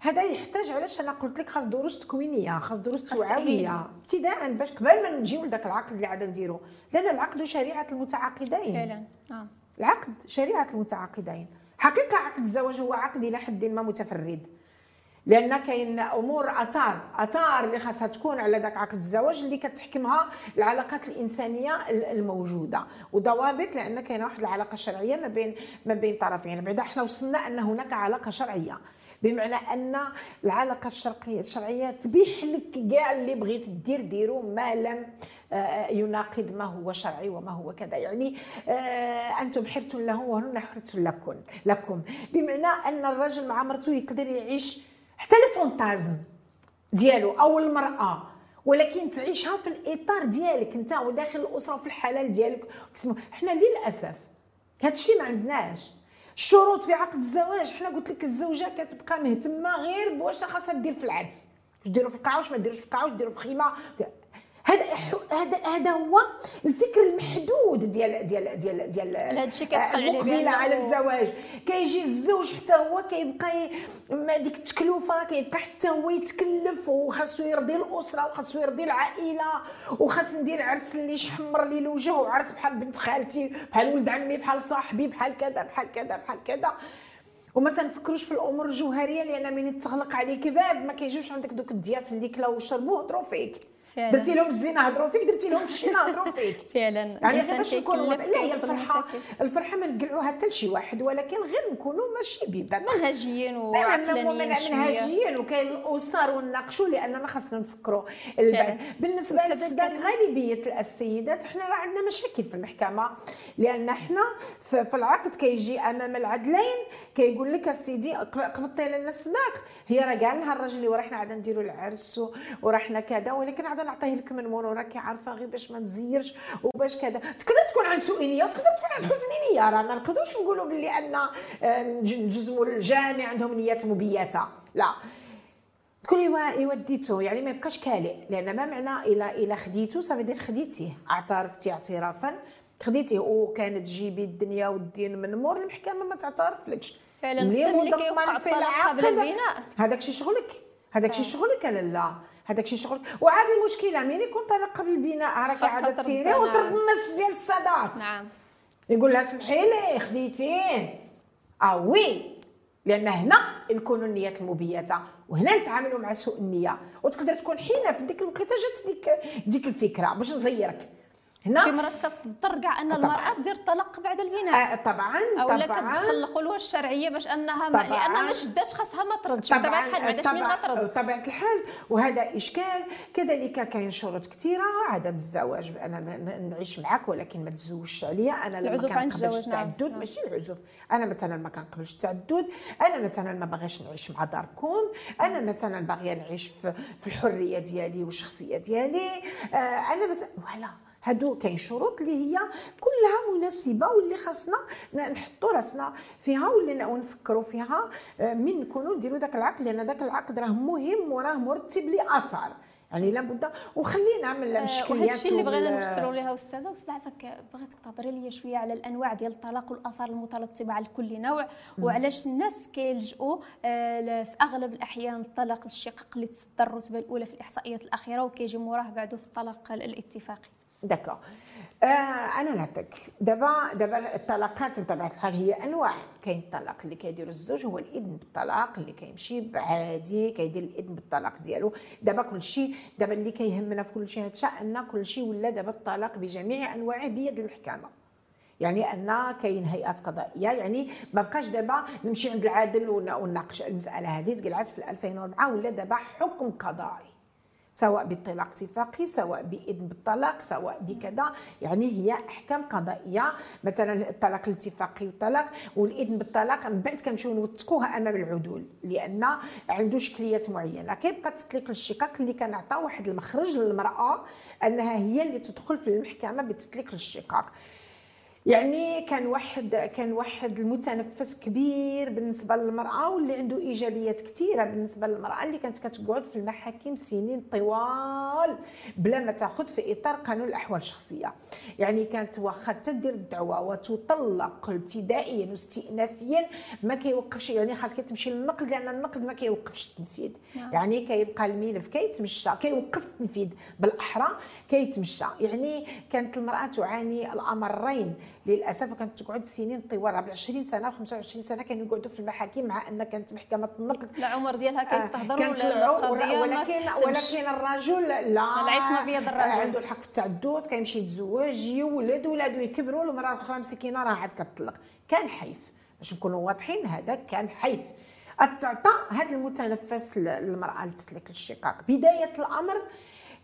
هذا يحتاج علاش؟ أنا قلت لك خاص دروس تكوينية خاص دروس توعوية. ابتداء باش قبل ما نجيو لذاك العقد اللي عاد نديرو. لأن العقد شريعة المتعاقدين. فعلا آه. العقد شريعة المتعاقدين. حقيقة عقد الزواج هو عقد إلى حد ما متفرد. لأن كاين أمور أثار أثار اللي خاصها تكون على ذاك عقد الزواج اللي كتحكمها العلاقات الإنسانية الموجودة. وضوابط لأن كاينة واحد العلاقة الشرعية ما بين ما بين طرفين. بعدا إحنا وصلنا أن هناك علاقة شرعية. بمعنى أن العلاقة الشرقية الشرعية تبيح لك كاع اللي بغيت دير ديرو ما لم آه، يناقض ما هو شرعي وما هو كذا. يعني آه، أنتم حرتم له وهن حرت لكم لكم. بمعنى أن الرجل مع مرته يقدر يعيش حتى الفونتازم ديالو أو المرأة ولكن تعيشها في الإطار ديالك أنت وداخل الأسرة في الحلال ديالك. حنا للأسف هذا الشيء ما عندناش. الشروط في عقد الزواج حنا قلت لك الزوجة كتبقى مهتمة غير بواش خاصها دير في العرس. ديروا في القاعة واش ما ديروش في القاعة واش ديروا في خيمة؟ هذا هذا هذا هو الفكر المحدود ديال ديال ديال ديال عليه على الزواج. كيجي الزوج حتى هو كيبقى ما ديك التكلفة كيبقى حتى هو يتكلف وخاصو يرضي الأسرة وخاصو يرضي العائلة وخاص ندير عرس اللي يحمر لي الوجه وعرس بحال بنت خالتي بحال ولد عمي بحال صاحبي بحال كذا بحال كذا بحال كذا. وما تنفكروش في الأمور الجوهرية لأن من تغلق عليك باب ما كيجيوش عندك دوك الضياف اللي كلاو وشربوا هضروا فيك. فعلا. درتي لهم الزينة هضروا فيك درتي لهم الشينه هضروا فيك. *laughs* فعلا. يعني غير باش نكونوا لا هي الفرحه الفرحة ما نقلعوها حتى لشي واحد ولكن غير نكونوا ماشي بيبان. منهجيين وعقلانيين منهجيين وكاين الأسر ونناقشوا لأننا خاصنا نفكروا. بالنسبة للسيدات غالبيه السيدات حنا راه عندنا مشاكل في المحكمة لأن حنا في العقد كيجي أمام العدلين كيقول لك السيدي قبضتي لنا الصداق هي راه قال لها الراجل اللي راه حنا عاد نديروا العرس وراه حنا كذا ولكن عاد نعطيه لك من مرور راكي عارفه غير باش ما تزيرش وباش كذا. تقدر تكون عن سوء وتقدر تكون عن حسن نيه راه ما نقدروش نقولوا باللي أن نجزموا الجامع عندهم نيات مبيتة لا. تقول لي يوديتو يعني ما يبقاش كالئ لأن ما معنى إلى إلى خديتو؟ صافي خديتيه. اعترفتي اعترافا. خديتيه. وكانت جيبي الدنيا والدين من مور المحكمة ما تعترفلكش. فعلا ملي كيوقع الطلاق قبل البناء. هذاك شي شغلك؟ هذاك شي شغلك لا؟ هذاك شي شغل وعاد المشكلة مين يكون طلاق قبل البناء راك عاد تيري وترد النص ديال الصداق. نعم. يقول لها سمحي لي خديتيه آه oui. لأن هنا نكونوا النيات المبيتة وهنا نتعاملوا مع سوء النية. وتقدر تكون حينة في ديك الوقيته جات ديك ديك الفكرة. باش نزيرك هنا؟ في مرات كتضطر كاع ان المرأة دير طلاق بعد البناء. آه طبعا أو لا كتدخل الخلوه الشرعية باش أنها ما لأنها ما شداتش خاصها ما تردش. بطبيعه الحال ما عندهاش ترد. بطبيعة الحال وهذا إشكال. كذلك كاين شروط كثيرة عدم الزواج أنا نعيش معك ولكن ما تزوجش عليا. أنا لما كنقبلش التعدد نعم. ماشي العزوف. أنا مثلا ما كنقبلش التعدد أنا مثلا ما باغيش نعيش مع داركم أنا مثلا باغية نعيش في, في الحرية ديالي والشخصية ديالي. آه أنا مثلا فوالا هادو كاين شروط اللي هي كلها مناسبة واللي خاصنا نحطوا راسنا فيها واللي نفكروا فيها آه، من نكونوا نديروا داك العقد لأن داك العقد راه مهم وراه مرتب لآثار. يعني لابد وخلينا من المشكليات وهذا الشيء اللي بغينا نوصلوا لها أستاذة أستاذ عفاك بغيتك تهضري لي شوية على الأنواع ديال الطلاق والآثار المترتبة على كل نوع وعلاش الناس كيلجؤوا آه، في أغلب الأحيان الطلاق الشقق اللي تصدر الرتبة الأولى في الإحصائيات الأخيرة وكيجي موراه بعده في الطلاق الاتفاقي. داكو آه أنا نعطيك. دابا دابا الطلاقات بطبيعة الحال هي أنواع. كاين الطلاق اللي كيديرو الزوج هو الإذن بالطلاق اللي كيمشي عادي كيدير الإذن بالطلاق ديالو. دابا كلشي دابا اللي كيهمنا في كلشي هادشي أن كلشي ولا دابا الطلاق بجميع انواعه بيد المحكمه يعني أن كاين هيئات قضائية يعني ما بقاش دابا نمشي عند العادل ونناقش المسألة هذه تقلعات في 2004 ولا دابا حكم قضائي. سواء بطلاق اتفاقي سواء باذن بالطلاق سواء بكذا. يعني هي أحكام قضائية. مثلا الطلاق الاتفاقي والطلاق والاذن بالطلاق من بعد كنمشيو نوثقوها أمام العدول لأن عنده شكليات معينة. كيبقى تطليق الشقاق اللي كنعطى واحد المخرج للمرأة أنها هي اللي تدخل في المحكمة بتطليق الشقاق. يعني كان واحد كان واحد المتنفس كبير بالنسبة للمرأة واللي عنده إيجابيات كثيره بالنسبة للمرأة اللي كانت كتقعد في المحاكم سنين طوال بلا ما تاخذ في إطار قانون الأحوال الشخصية. يعني كانت واخا تدير الدعوة وتطلق ابتدائيا واستئنافيا ما كيوقفش يعني خاص تمشي للنقد لأن النقد ما كيوقفش التنفيذ. نعم. يعني كيبقى الملف كيتمشى كيوقف التنفيذ بالأحرى كيتمشى. يعني كانت المرأة تعاني الأمرين. للأسف كانت تقعد سنين طوال 20 سنة و25 سنة كانوا يقعدوا في المحاكم مع أن كانت محكمة النقد. العمر ديالها كيتهضر ولا القضية ولكن ولكن الرجل لا. العصمه بيد الرجل. عنده الحق في التعدد كيمشي يتزوج يولد ولادو يكبروا المراه الأخرى مسكينة راه عاد كتطلق. كان حيف. باش نكونوا واضحين هذا كان حيف. التعطى هذا المتنفس للمرأة لتسلك الشقاق. بداية الأمر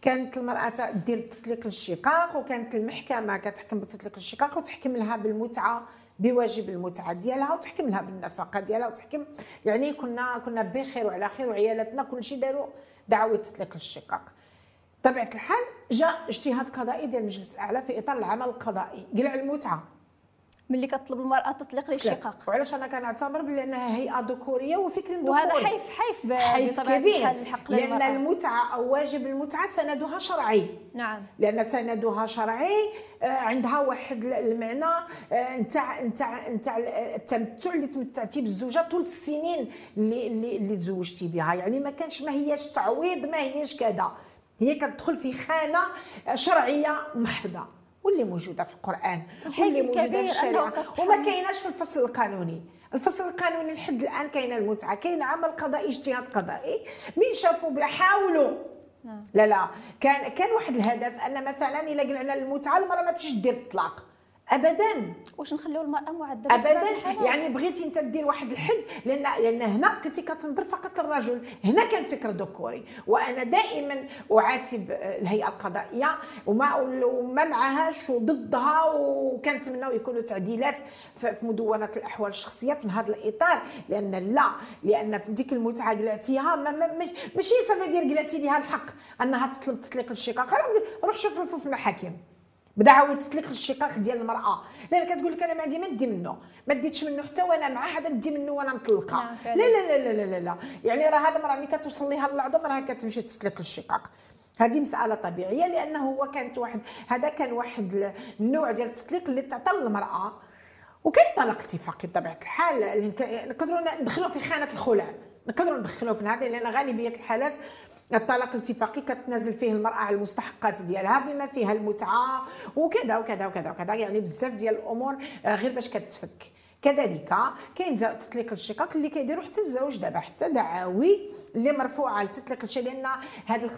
كانت المرأة دير تسليك للشقاق وكانت المحكمة كتحكم بتسليك الشقاق وتحكم لها بالمتعة بواجب المتعة ديالها وتحكم لها بالنفقة ديالها وتحكم يعني كنا كنا بخير وعلى خير وعيالاتنا كلشي داروا دعوة تسليك للشقاق طبيعه الحال جاء اجتهاد قضائي ديال المجلس الأعلى في إطار العمل القضائي قلع المتعة. ملي كطلب المرأة تطليق للشقاق وعلاش أنا كنعتبر بانها هيئة ذكورية وفكر ذكوري. وهذا حيف حيف حيف كبير. الحق لأن المتعة أو واجب المتعة سندها شرعي. نعم. لأن سندها شرعي آه، عندها واحد المعنى نتاع نتاع نتاع التمتع اللي تمتعتي بالزوجة طول السنين اللي اللي, اللي تزوجتي بها. يعني ما كانش ما هياش تعويض ما هياش كذا. هي كتدخل في خانة شرعية محضه واللي موجودة في القرآن واللي موجودة في الشريعة. وما كايناش في الفصل القانوني. الفصل القانوني لحد الآن كاينة المتعة كاين عمل قضائي اجتهاد قضائي. مين شافوا بلا حاولوا. نعم. لا لا. كان كان واحد الهدف أن مثلا إلا قلنا المتعة المرأة ما تمشيش دير الطلاق. ابدا. واش نخليو المرأة معذبه ابدا. يعني بغيتي أنت دير واحد الحد لأن لأن هنا كنتي كتنظر فقط للرجل. هنا كان فكر ذكوري وأنا دائما أعاتب الهيئة القضائية وما وما معهاش وضدها وكنتمناو يكونوا تعديلات في مدونة الأحوال الشخصية في هذا الإطار. لأن لا لأن في ديك المتعة قلعتيها ماشي صافي دير قلعتي ليها الحق أنها تطلب تطليق الشقاق. روح شوف في المحاكم. بدا عاود تسلك الشقاق ديال المرأة. لأن كتقول لك أنا ما عندي ما ندي منه. ما ديتش منه حتى وأنا مع حدا ندي منه وأنا مطلقة. لا لا لا لا لا لا. يعني راه هذا المراه ملي كتوصل ليها العظم راه كتمشي تسلك الشقاق. هذه مسألة طبيعية لأنه هو كانت واحد هذا كان واحد النوع ديال التسليق اللي تعطى للمرأة. وكاين طلاق اتفاقي بطبيعة الحال. نقدروا ندخلوا في خانة الخلع. نقدروا ندخلوا في هذا لأن غالبية الحالات الطلاق الاتفاقي كتنازل فيه المرأة على المستحقات ديالها بما فيها المتعة وكذا وكذا وكذا وكذا. يعني بزاف ديال الأمور آه، غير باش كتفك. كذلك كاين تطليق الشقاق اللي كيديروا حتى الزوج دابا حتى دعاوي اللي مرفوعة لتطليق الشقاق لأن هذا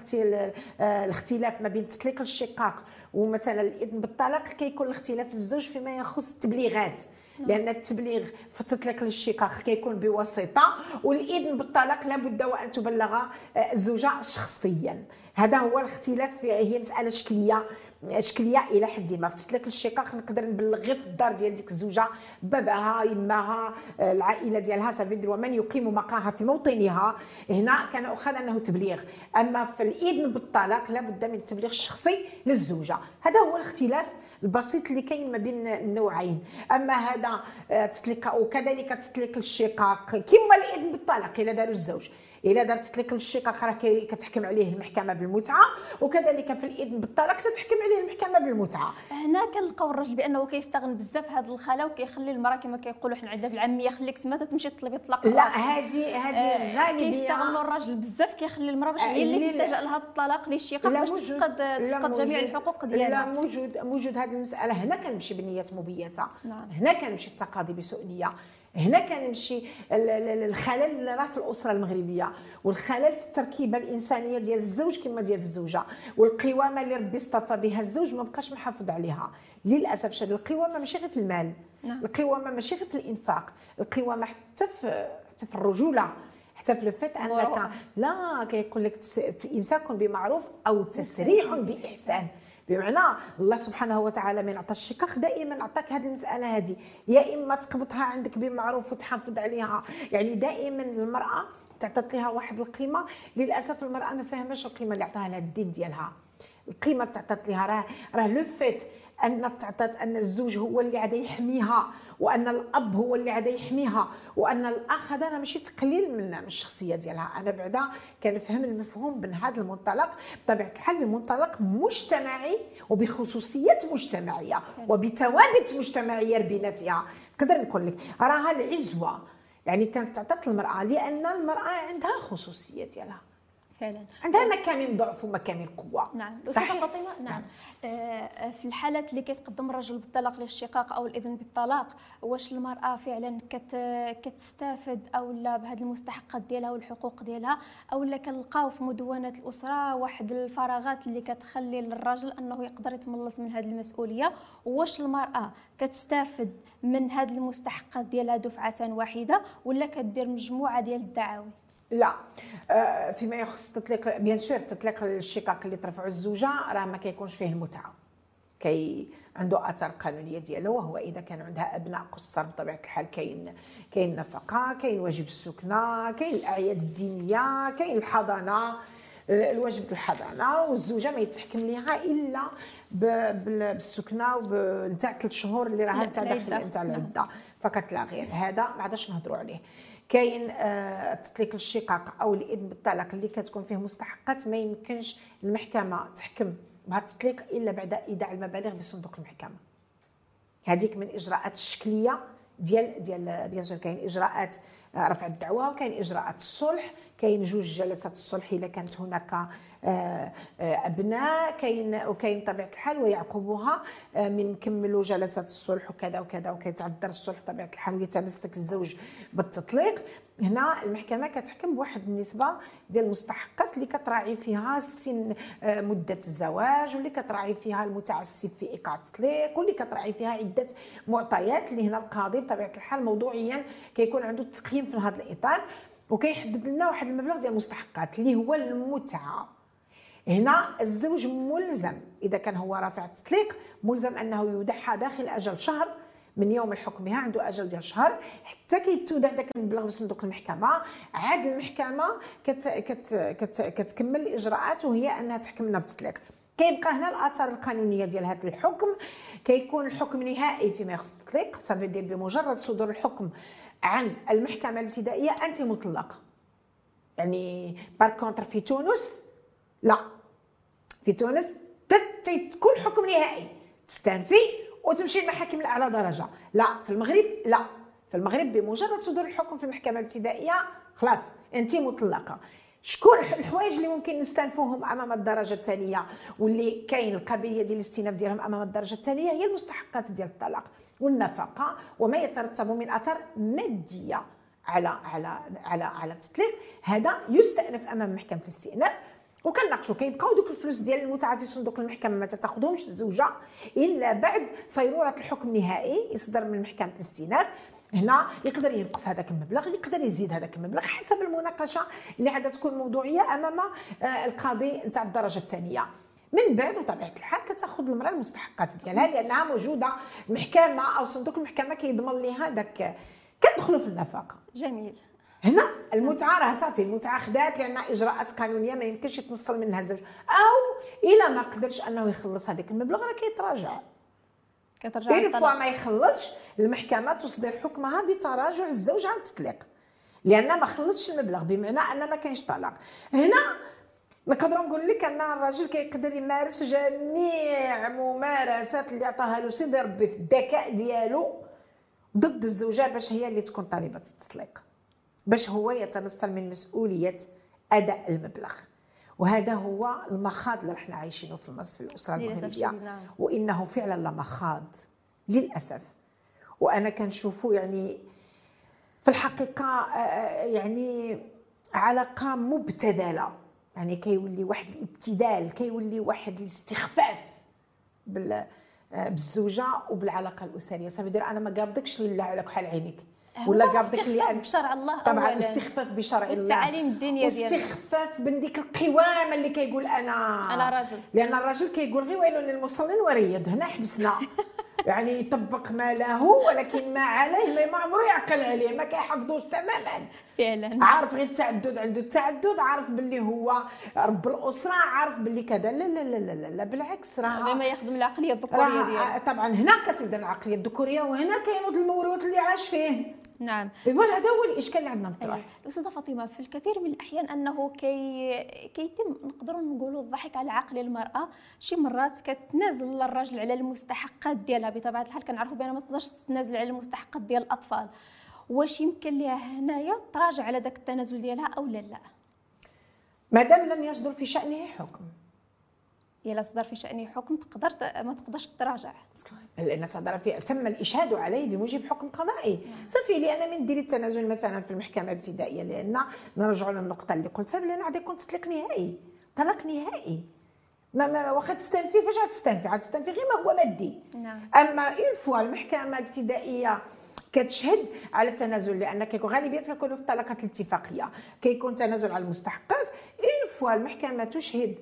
آه، الاختلاف ما بين تطليق الشقاق ومثلا الإذن بالطلاق كيكون الاختلاف الزوج فيما يخص التبليغات. لأن التبليغ في التطليق للشقاق كيكون بواسطة والإذن بالطلاق لابد وأن تبلغ آه، الزوجه شخصيا. هذا هو الاختلاف هي مسألة شكلية اشكاليه إلى حد ما. في تطليق الشقاق نقدر نبلغ غير في الدار ديال ديك الزوجة باباها يماها آه، العائلة ديالها. سافيدر ومن يقيم مقاها في موطنها. هنا كان أخذ أنه تبليغ. أما في الإذن بالطلاق لابد من التبليغ الشخصي للزوجة. هذا هو الاختلاف. البسيط اللي كاين ما بين النوعين. أما هذا آه، تطليق وكذلك تطليق الشقاق. كما الاذن بالطلاق إلا داروا الزوج. إلا دارت لك الشقاق راه كتحكم عليه المحكمة بالمتعة وكذلك في الإذن بالطلاق تتحكم عليه المحكمة بالمتعة. هنا كنلقاو الراجل بأنه كيستغن بزاف هذه الخالة وكيخلي المراه كما كيقولوا حنا عندنا بالعاميه خليك تما تمشي تطلبي طلاق لا هذه هذه آه كيستغلوا الراجل بزاف كيخلي المرأة باش هي اللي تلجا لها الطلاق للشقاق باش تفقد تفقد جميع الحقوق ديالها. لا موجود. موجود هذه المسألة. هنا كنمشي بنية مبيتة. نعم. هنا كنمشي التقاضي بسوء نية. هنا كنمشي الخلل اللي راه في الأسرة المغربية والخلل في التركيبة الإنسانية ديال الزوج كما ديال الزوجة والقوامة اللي ربي اصطفى بها الزوج ما بقاش محافظ عليها. للأسف الشديد القوامة ماشي غير في المال نعم. القوامة ماشي غير في الإنفاق القوامة حتى في حتى في الرجولة حتى في الفت أنك لا كيقول لك امساك بمعروف أو تسريح. بإحسان. بمعنى الله سبحانه وتعالى من عطى الشقاق دائما عطاك هذه المسألة هذه يا إما تقبضها عندك بمعروف وتحافظ عليها. يعني دائما المرأة تعطت لها واحد القيمة. للأسف المرأة ما فاهماش القيمة اللي عطاها لها الدين ديالها. القيمة تعطت لها. راه راه لو فيت أن تعطت أن الزوج هو اللي عاد يحميها. وأن الأب هو اللي عاد يحميها وأن الأخ هذا أنا ماشي تقليل من الشخصية ديالها. أنا بعدا كنفهم المفهوم من هذا المنطلق بطبيعة الحال المنطلق مجتمعي وبخصوصيات مجتمعية وبثوابت مجتمعية ربينا فيها. نقدر نقول لك راها العزوة. يعني كانت تعطت المرأة لأن المرأة عندها خصوصية ديالها. فعلا. عندها مكامن ضعف ومكامن قوة. نعم صحيح. فاطمه نعم, نعم. آه في الحالات اللي كيتقدم الرجل بالطلاق للشقاق أو الإذن بالطلاق واش المرأة فعلا كت كتستافد أو لا بهذه المستحقات ديالها والحقوق ديالها؟ أو لا كنلقاو في مدونة الأسرة واحد الفراغات اللي كتخلي للراجل أنه يقدر يتملص من هذه المسؤولية؟ واش المرأة كتستافد من هذه المستحقات ديالها دفعة واحدة ولا كدير مجموعة ديال الدعاوي؟ لا. آه، فيما يخص تطليق bien sûr تطليق الشقاق اللي ترفعوا الزوجة راه ما كيكونش فيه المتعة. كي عنده اثار قانونية ديالو وهو إذا كان عندها أبناء قصر بطبيعة الحال كاين كاين النفقة كاين واجب السكنة كاين الأعياد الدينية كاين الحضانة الواجب الحضانة والزوجة ما يتحكم لها إلا بالسكنة نتاع ثلاث شهور اللي راها نتاع داخل نتاع العدة فقط لا غير. هذا ما عادش نهضروا عليه. كاين آه، تطليق الشقاق أو الإذن بالطلاق اللي كتكون فيه مستحقات ما يمكنش المحكمة تحكم بهذا التطليق إلا بعد إيداع المبالغ بصندوق المحكمة. هذيك من الاجراءات الشكلية ديال ديال بيان سور كاين إجراءات آه، رفع الدعوة وكاين إجراءات الصلح كاين جوج جلسات الصلح اذا كانت هناك أبناء كاين وكاين طبيعة الحال ويعقبها من كملوا جلسات الصلح وكذا وكذا وكيتعذر الصلح طبيعه الحال ويتمسك الزوج بالتطليق. هنا المحكمة كتحكم بواحد النسبة ديال المستحقات اللي كتراعي فيها سن آه، مدة الزواج واللي كتراعي فيها المتعسف في إيقاع التطليق واللي كتراعي فيها عدة معطيات اللي هنا القاضي بطبيعة الحال موضوعيا كيكون عنده التقييم في هذا الإطار. وكيحدد لنا واحد المبلغ ديال المستحقات اللي هو المتعة. هنا الزوج ملزم إذا كان هو رافع التطليق ملزم أنه يودعها داخل أجل شهر من يوم الحكم بها عنده أجل ديال شهر. حتى كيتودع داك المبلغ بصندوق المحكمة عاد المحكمة كت كت كت كتكمل الإجراءات وهي أنها تحكم لنا بالتطليق. كيبقى هنا الآثار القانونية ديال هذا الحكم. كيكون الحكم نهائي فيما يخص التطليق. صافي دير بمجرد صدور الحكم عن المحكمة الابتدائية أنت مطلقه يعني par contre في تونس لا. في تونس تكون حكم نهائي تستنفي وتمشي المحاكم الاعلى درجة. لا في المغرب لا. في المغرب بمجرد صدور الحكم في المحكمة الابتدائية خلاص انت مطلقة. شكون الحوايج اللي ممكن نستنفوهم أمام الدرجة الثانية واللي كاين القابلية ديال الاستئناف ديالهم أمام الدرجة الثانية هي المستحقات ديال الطلاق والنفقة وما يترتب من اثار مادية على على على على التطليق هذا يستأنف أمام محكمة الاستئناف وكنناقشوا كيبقاو دوك الفلوس ديال المتعه في صندوق المحكمة ما تاخذهمش الزوجة إلا بعد صيرورة الحكم النهائي يصدر من محكمة الاستئناف. هنا يقدر ينقص هذاك المبلغ يقدر يزيد هذاك المبلغ حسب المناقشة اللي عاد تكون موضوعية أمام آه، القاضي نتاع الدرجة الثانية. من بعد بطبيعه الحال كتاخذ المرأة المستحقات ديالها لأنها موجودة المحكمه أو صندوق المحكمة كيضمن لها داك كندخلوا في النفقه جميل. هنا؟ المتعة راه صافي المتعة خدات لأن إجراءات قانونية ما يمكنش يتنصل منها الزوج. أو إلا ما قدرش أنه يخلص هذاك المبلغ راه كيتراجع. كيتراجع إيه فوا ما يخلصش المحكمة تصدر حكمها بتراجع الزوج عن التطليق. لأن ما خلصش المبلغ بمعنى أن ما كاينش طلاق. هنا نقدر نقول لك أن الراجل كيقدر يمارس جميع ممارسات اللي عطاها له سيدي ربي في الذكاء ديالو ضد الزوجة باش هي اللي تكون طالبة التطليق. باش هو يتنصل من مسؤولية أداء المبلغ. وهذا هو المخاض اللي إحنا عايشينه في مصر في الأسرة المغربيه نعم. وإنه فعلا لمخاض للأسف. وأنا كنشوفه يعني في الحقيقة آه، آه، يعني علاقة مبتذلة. يعني كيولي واحد الإبتذال كيولي واحد الاستخفاف بال آه، بالزوجة وبالعلاقة الأسرية. صافي أنا ما قابضكش لله على كحال عينيك. ولا قابضك اللي بشرع الله طبعا أولاً. استخفاف بشرع الله. التعاليم الدينيه واستخفاف من ديك القوامه اللي كيقول أنا. أنا راجل. لأن الراجل كيقول غير ويل للمصلين وريض هنا حبسنا. *laughs* يعني يطبق ما له ولكن ما عليه ما عمره يعقل عليه ما كيحفظوش تماما. فعلا. عارف غير التعدد عنده التعدد عارف باللي هو رب الأسرة عارف باللي كذا. لا لا لا لا, لا بالعكس راه ما يخدم العقلية الذكورية ديالو. طبعا هنا كتبدأ العقلية الذكورية وهنا كاين الموروث اللي عاش فيه. نعم. فوالا هذا هو الإشكال اللي عندنا مطروح أيه. الأستاذة فاطمة في الكثير من الأحيان أنه كي كيتم نقدروا نقولوا الضحك على عقل المرأة شي مرات كتنازل الراجل على المستحقات ديالها بطبيعة الحال كنعرفوا بان ما تقدرش تتنازل على المستحقات ديال الأطفال. واش يمكن لها هنايا تراجع على داك التنازل ديالها أو لا لا؟ مادام لم يصدر في شأنه حكم. إلا صدر في شانه حكم تقدر ما تقدرش تراجع. لأن صدر في تم الإشهاد عليه بموجب حكم قضائي. صافي لأن من ديري التنازل مثلا في المحكمة الابتدائية لأن نرجعوا للنقطة اللي قلتها لأن غادي يكون تطليق نهائي. طلاق نهائي. ما, ما واخا تستأنفي فاش غتستأنفي؟ غتستأنفي غير ما هو مادي. نعم. أما une fois المحكمة الابتدائية كتشهد على التنازل لأن كيكون غالبية كيكونوا في الطلاقات الاتفاقية. كيكون تنازل على المستحقات. une fois المحكمة تشهد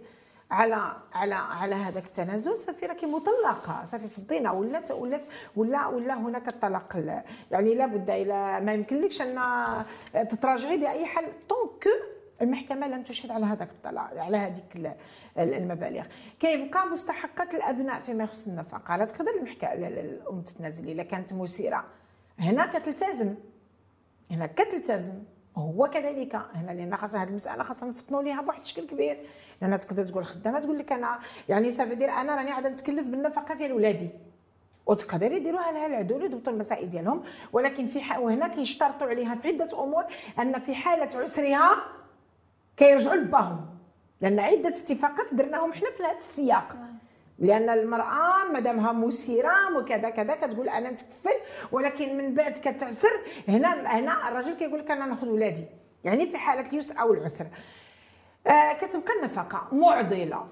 على على على هذاك التنازل. صافي راكي مطلقة. صافي فضينا ولات ولات ولا ولا هناك الطلاق. يعني لابد إلى ما يمكنلكش أن تتراجعي بأي حال donc المحكمة لم تشهد على هذاك الطلاق على هذيك المبالغ. كيبقى مستحقات الأبناء فيما يخص النفقة. لا تقدر المحكمه الام تتنازل إلا كانت مسيرة. هنا كتلتزم. هنا كتلتزم. هو كذلك. هنا لأن خاصها هذه المسألة خاصنا نفطنوا ليها بواحد الشكل كبير. لأن تقدر تقول خدامة تقول لك أنا يعني سافي دير أنا راني عاد نتكلف بالنفقة ديال ولادي. وتقدر يديروها لها العدول يضبطوا المسائل ديالهم. ولكن في حق وهنا كيشترطوا عليها في عدة أمور أن في حالة عسرها كيرجعوا لباهم. لأن عدة اتفاقات درناهم حنا في هذا السياق. لأن المرأة مادامها مثيره وكذا كذا كتقول أنا نتكفل ولكن من بعد كتعسر. هنا هنا الراجل كيقول لك أنا ناخذ ولادي. يعني في حالة اليسر أو العسر آه كتبقى النفقه معضلة.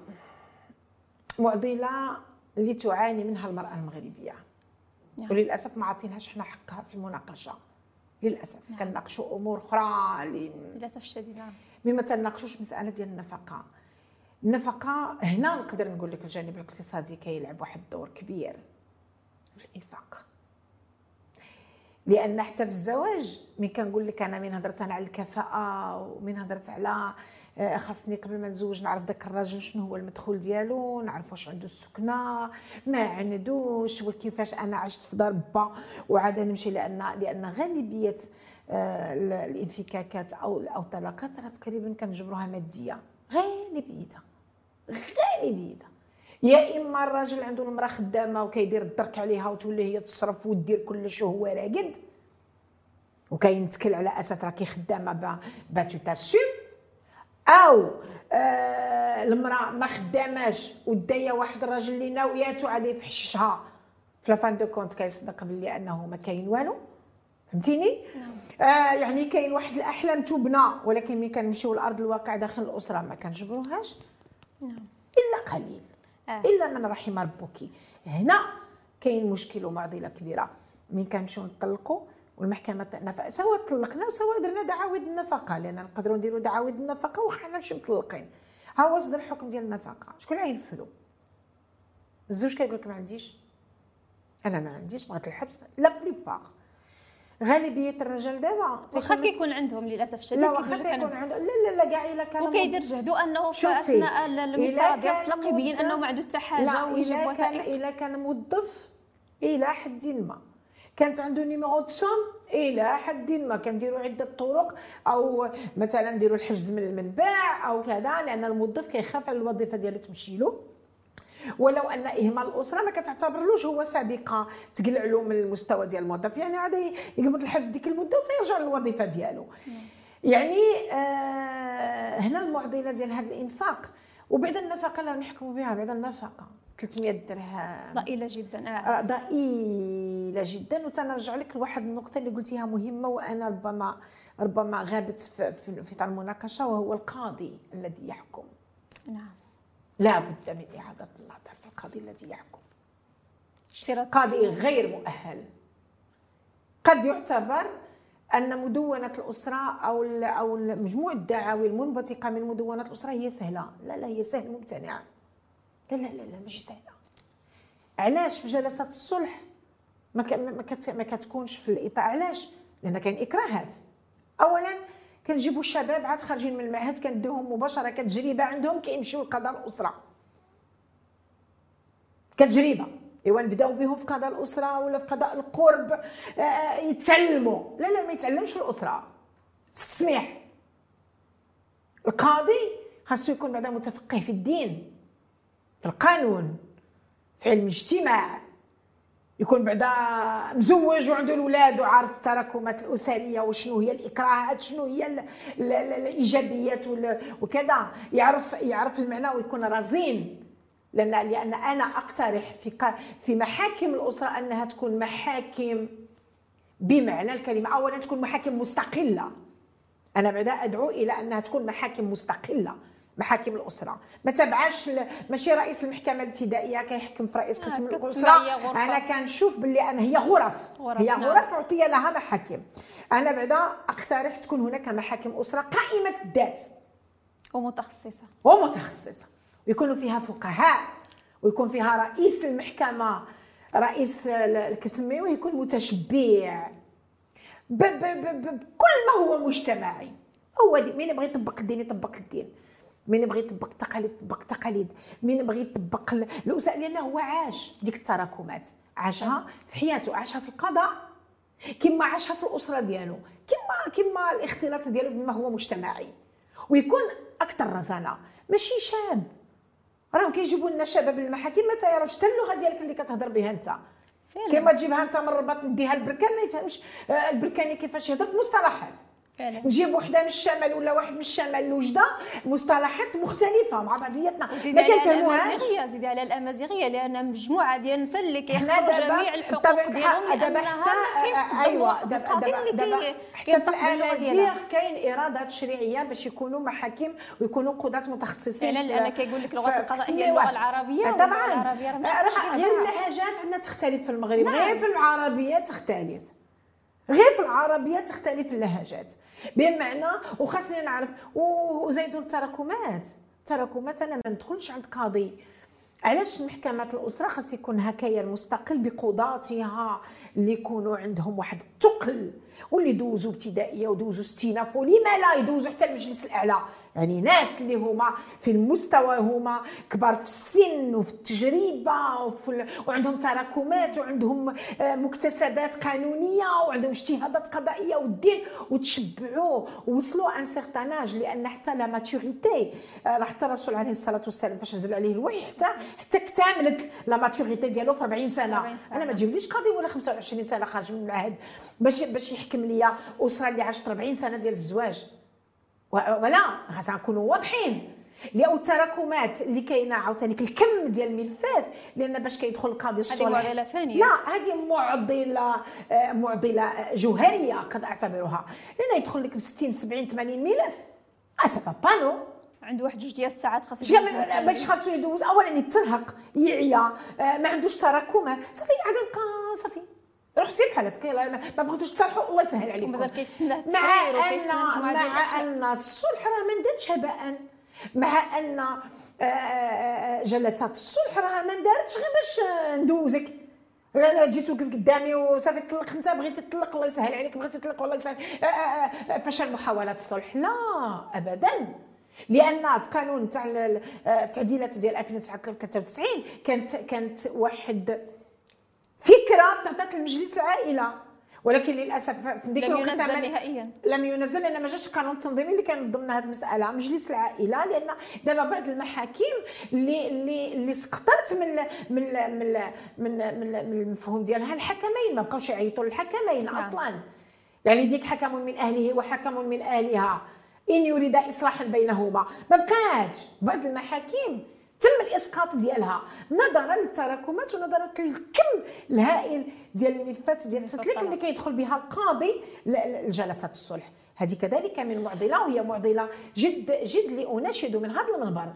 معضلة اللي تعاني منها المرأة المغربية. نعم. وللأسف ما عطيناش حنا حقها في المناقشة. للأسف. نعم. كنناقشوا أمور أخرى للأسف الشديد نعم. مما تناقشوش مسألة ديال النفقة. النفقة هنا نقدر نقول لك الجانب الاقتصادي كيلعب واحد الدور كبير في الإنفاق. لأن حتى في الزواج ملي كنقول لك أنا من هضرت أنا على الكفاءة ومن هضرت على خاصني قبل ما نزوج نعرف داك الراجل شنو هو المدخول ديالو نعرف واش عنده السكنة ما عندوش وكيفاش أنا عشت في دار با وعاد نمشي لأن لأن غالبية آه، الانفكاكات أو أو الطلاقات راه تقريبا كنجبروها مادية. غالبيتها غالبيتها يا إما الراجل عنده المرأة خدامة وكيدير الدرك عليها وتولي هي تصرف ودير كل شيء هو راقد وكينتكل على أساس راكي خدامة bah tu assumes أو آه المرأة ما خداماش وداية واحد الراجل اللي ناوياتو عليه يفحشها في la fin de compte كيصدق باللي أنه ما كاين والو؟ فهمتيني؟ نعم. آه يعني كاين واحد الأحلام تبنى ولكن ملي كنمشيو لأرض الواقع داخل الأسرة ما كنجبروهاش؟ نعم. إلا قليل. آه. إلا من رحم ربك. هنا كاين مشكل ومعضلة كبيرة. ملي كنمشيو نطلقوا والمحكمة النفقه سواء طلقنا وسواء درنا دعاوى النفقة لأن نقدروا نديروا دعاوى النفقة وحنا نمشيو مطلقين. ها هو صدر الحكم ديال النفقة. شكون غينفذوا الزوج كيقول لك ما عنديش. أنا ما عنديش بغيت الحبس. لا بليبار غالبية الرجال دابا واخا كيكون عندهم للأسف الشديد لا واخا تيكون عندهم. لا لا لا كاع إلا كان وكيدير جهدو أنه في اثناء المستوى ديال الطلاق يبين أنه ما عنده حتى حاجة ويجيب وثائق. إلا كان موظف إلى حد ما. كانت عنده numéro SOM إلى حد ما كنديروا عدة طرق أو مثلا نديروا الحجز من المنبع أو كذا لأن الموظف كيخاف على الوظيفة ديالو تمشي له. ولو أن إهمال الأسرة ما كتعتبرلوش هو سابقة تقلع له من المستوى ديال الموظف. يعني عاد يقبض الحبس ديك المدة وتيرجع للوظيفة ديالو. يعني آه هنا المعضلة ديال هذا الإنفاق. وبعد النفقه اللي نحكموا بها بعد النفقه 300 درهم. ضئيلة جدا آه. ضئيلة جدا. وتنرجع لك لواحد النقطة اللي قلتيها مهمة وأنا ربما ربما غابت في في, في المناقشة وهو القاضي الذي يحكم. نعم. لا بد من إعادة النظر في القاضي الذي يحكم. قاضي غير مؤهل. قد يعتبر أن مدونة الأسرة أو أو مجموع الدعاوي المنبثقة من مدونة الأسرة هي سهلة. لا لا هي سهل ممتنعة. لا لا لا لا ماشي سهله علاش في جلسات الصلح ما ما كتكونش في الإطار؟ علاش؟ لأن كاين إكراهات. اولا كنجيبوا الشباب عاد خارجين من المعهد كندوهم مباشرة كتجربة عندهم كيمشيو لقضاء الأسرة. كتجربة. إيوا نبداو بهم في قضاء الأسرة ولا في قضاء القرب آه يتعلموا. لا لا ما يتعلمش في الأسرة. تسميح القاضي خاصو يكون بعدا متفقه في الدين. في القانون في علم الاجتماع. يكون بعدا مزوج وعنده الاولاد وعارف التراكمات الأسرية وشنو هي الإكراهات شنو هي الإيجابيات وكذا. يعرف يعرف المعنى ويكون رزين. لأن لأن أنا أقترح في في محاكم الأسرة أنها تكون محاكم بمعنى الكلمة. اولا تكون محاكم مستقلة. أنا بعدا أدعو إلى أنها تكون محاكم مستقلة. محاكم الأسرة. ما تبعاش ماشي رئيس المحكمة الابتدائية كيحكم في رئيس قسم آه الأسرة. أنا كنشوف باللي أنا هي غرف, غرف هي نعم. غرف اعطي لها محاكم. أنا بعدا أقترح تكون هناك محاكم أسرة قائمة الذات. ومتخصصة. ومتخصصة. ويكونوا فيها فقهاء ويكون فيها رئيس المحكمة رئيس الكسمي ويكون متشبع. بكل ما هو مجتمعي. هو دي مين يبغى يطبق الدين يطبق الدين؟ من بغى يطبق التقاليد طبق التقاليد من بغى يطبق الاساء لأنه هو عاش ديك التراكمات. عاشها في حياته عاشها في القضاء. كما عاشها في الأسرة ديالو. كما كما الاختلاط ديالو بما هو مجتمعي. ويكون أكثر رزانة. ماشي شاب. راهم كيجيبوا لنا شباب المحاكم. ما تعرفش حتى اللغة ديالك اللي كتهضر بها أنت. كما تجيبها أنت من الرباط نديها البركان ما يفهمش آه، البركاني كيفاش يهضر؟ في نجيب وحدة من الشمال ولا واحد من الشمال الوجده مصطلحات مختلفة مع بعضياتنا. زيد على الأمازيغية زيد على الأمازيغية لأن مجموعة ديال النساء اللي كيحصلوا جميع الحقوق ديالهم دابا حتى ايوا دابا دابا حتى في الأمازيغ كاين اراده تشريعيه باش يكونوا محاكم ويكونوا قضاة متخصصين فعلا لأن كيقول لك اللغة القضاء هي اللغة العربية طبعا. غير اللهجات عندنا تختلف في المغرب نعم. غير في العربية تختلف. غير في العربية تختلف اللهجات. بمعنى وخاصني نعرف وزيدوا التراكمات التراكمات أنا ما ندخلش عند قاضي. علاش محكمات الأسرة خاص يكون هكايا المستقل بقضاتها اللي يكونوا عندهم واحد الثقل واللي دوزوا ابتدائية ودوزوا استئناف ولما لا يدوزوا حتى المجلس الأعلى. يعني ناس اللي هما في المستوى هما كبار في السن وفي التجربة وفي وعندهم تراكمات وعندهم آه، مكتسبات قانونية وعندهم اجتهادات قضائية والدين وتشبعوا ووصلوا un certain لأن حتى la maturité راه حتى الرسول عليه الصلاة والسلام فاش نزل عليه الوحي حتى حتى اكتملت la maturité ديالو في 40 سنة, 40 سنة. أنا ما تجيبليش قاضي ولا 25 سنة خارج من المعهد باش باش يحكم ليا أسرة اللي عاشت 40 سنة ديال الزواج ولا خاصنا نكونوا واضحين. لأو التراكمات اللي كاينة عاوتاني الكم ديال الملفات لأن باش كيدخل القاضي الصلح هذه معضلة ثانية. لا هذه معضلة آه، معضلة جوهرية قد اعتبرها لأن يدخل لك ب 60 70 80 ملف. اسفا بانو. عنده واحد جوج ديال الساعات خاصو باش خاصو يدوز. اولا يترهق يعيا آه، ما عندوش تراكمات صافي عاد صافي. روح سير بحالك ما بغيتوش تصالحوا الله يسهل عليكم. مازال كيستنى التغيير وكيستنى مع أن الصلح راه ما ندارتش هباء. مع أن آه، آه، جلسات الصلح راه ما دارتش غير باش ندوزك. لا لا جيت توقف قدامي وصافي طلق انت بغيتي تطلق الله يسهل عليك. بغيتي تطلق والله يسهل. آه، فشل محاولات الصلح؟ لا ابدا. لأن في قانون تاع التعديلات ديال 1993 كانت كانت واحد فكرة تعطات لمجلس العائلة. ولكن للأسف في ديك لم ينزل نهائيا. لم ينزل لأن ما جاش القانون التنظيمي اللي كان ضمن هذه المسألة. مجلس العائلة لأن دابا بعض المحاكم اللي اللي اللي سقطت من من من من, من, من المفهوم ديالها الحكمين. ما بقاوش يعيطوا للحكمين نعم. أصلا. يعني ديك حكم من أهله وحكم من أهلها. إن يريد اصلاحا بينهما. ما بقاش. بعض المحاكم تم الإسقاط ديالها. نظرا للتراكمات ونظرا للكم الهائل ديال الملفات ديال التطليق اللي كيدخل بها القاضي لجلسات الصلح. هذه كذلك من معضلة وهي معضلة جد جد لأناشد من هذا المنبر.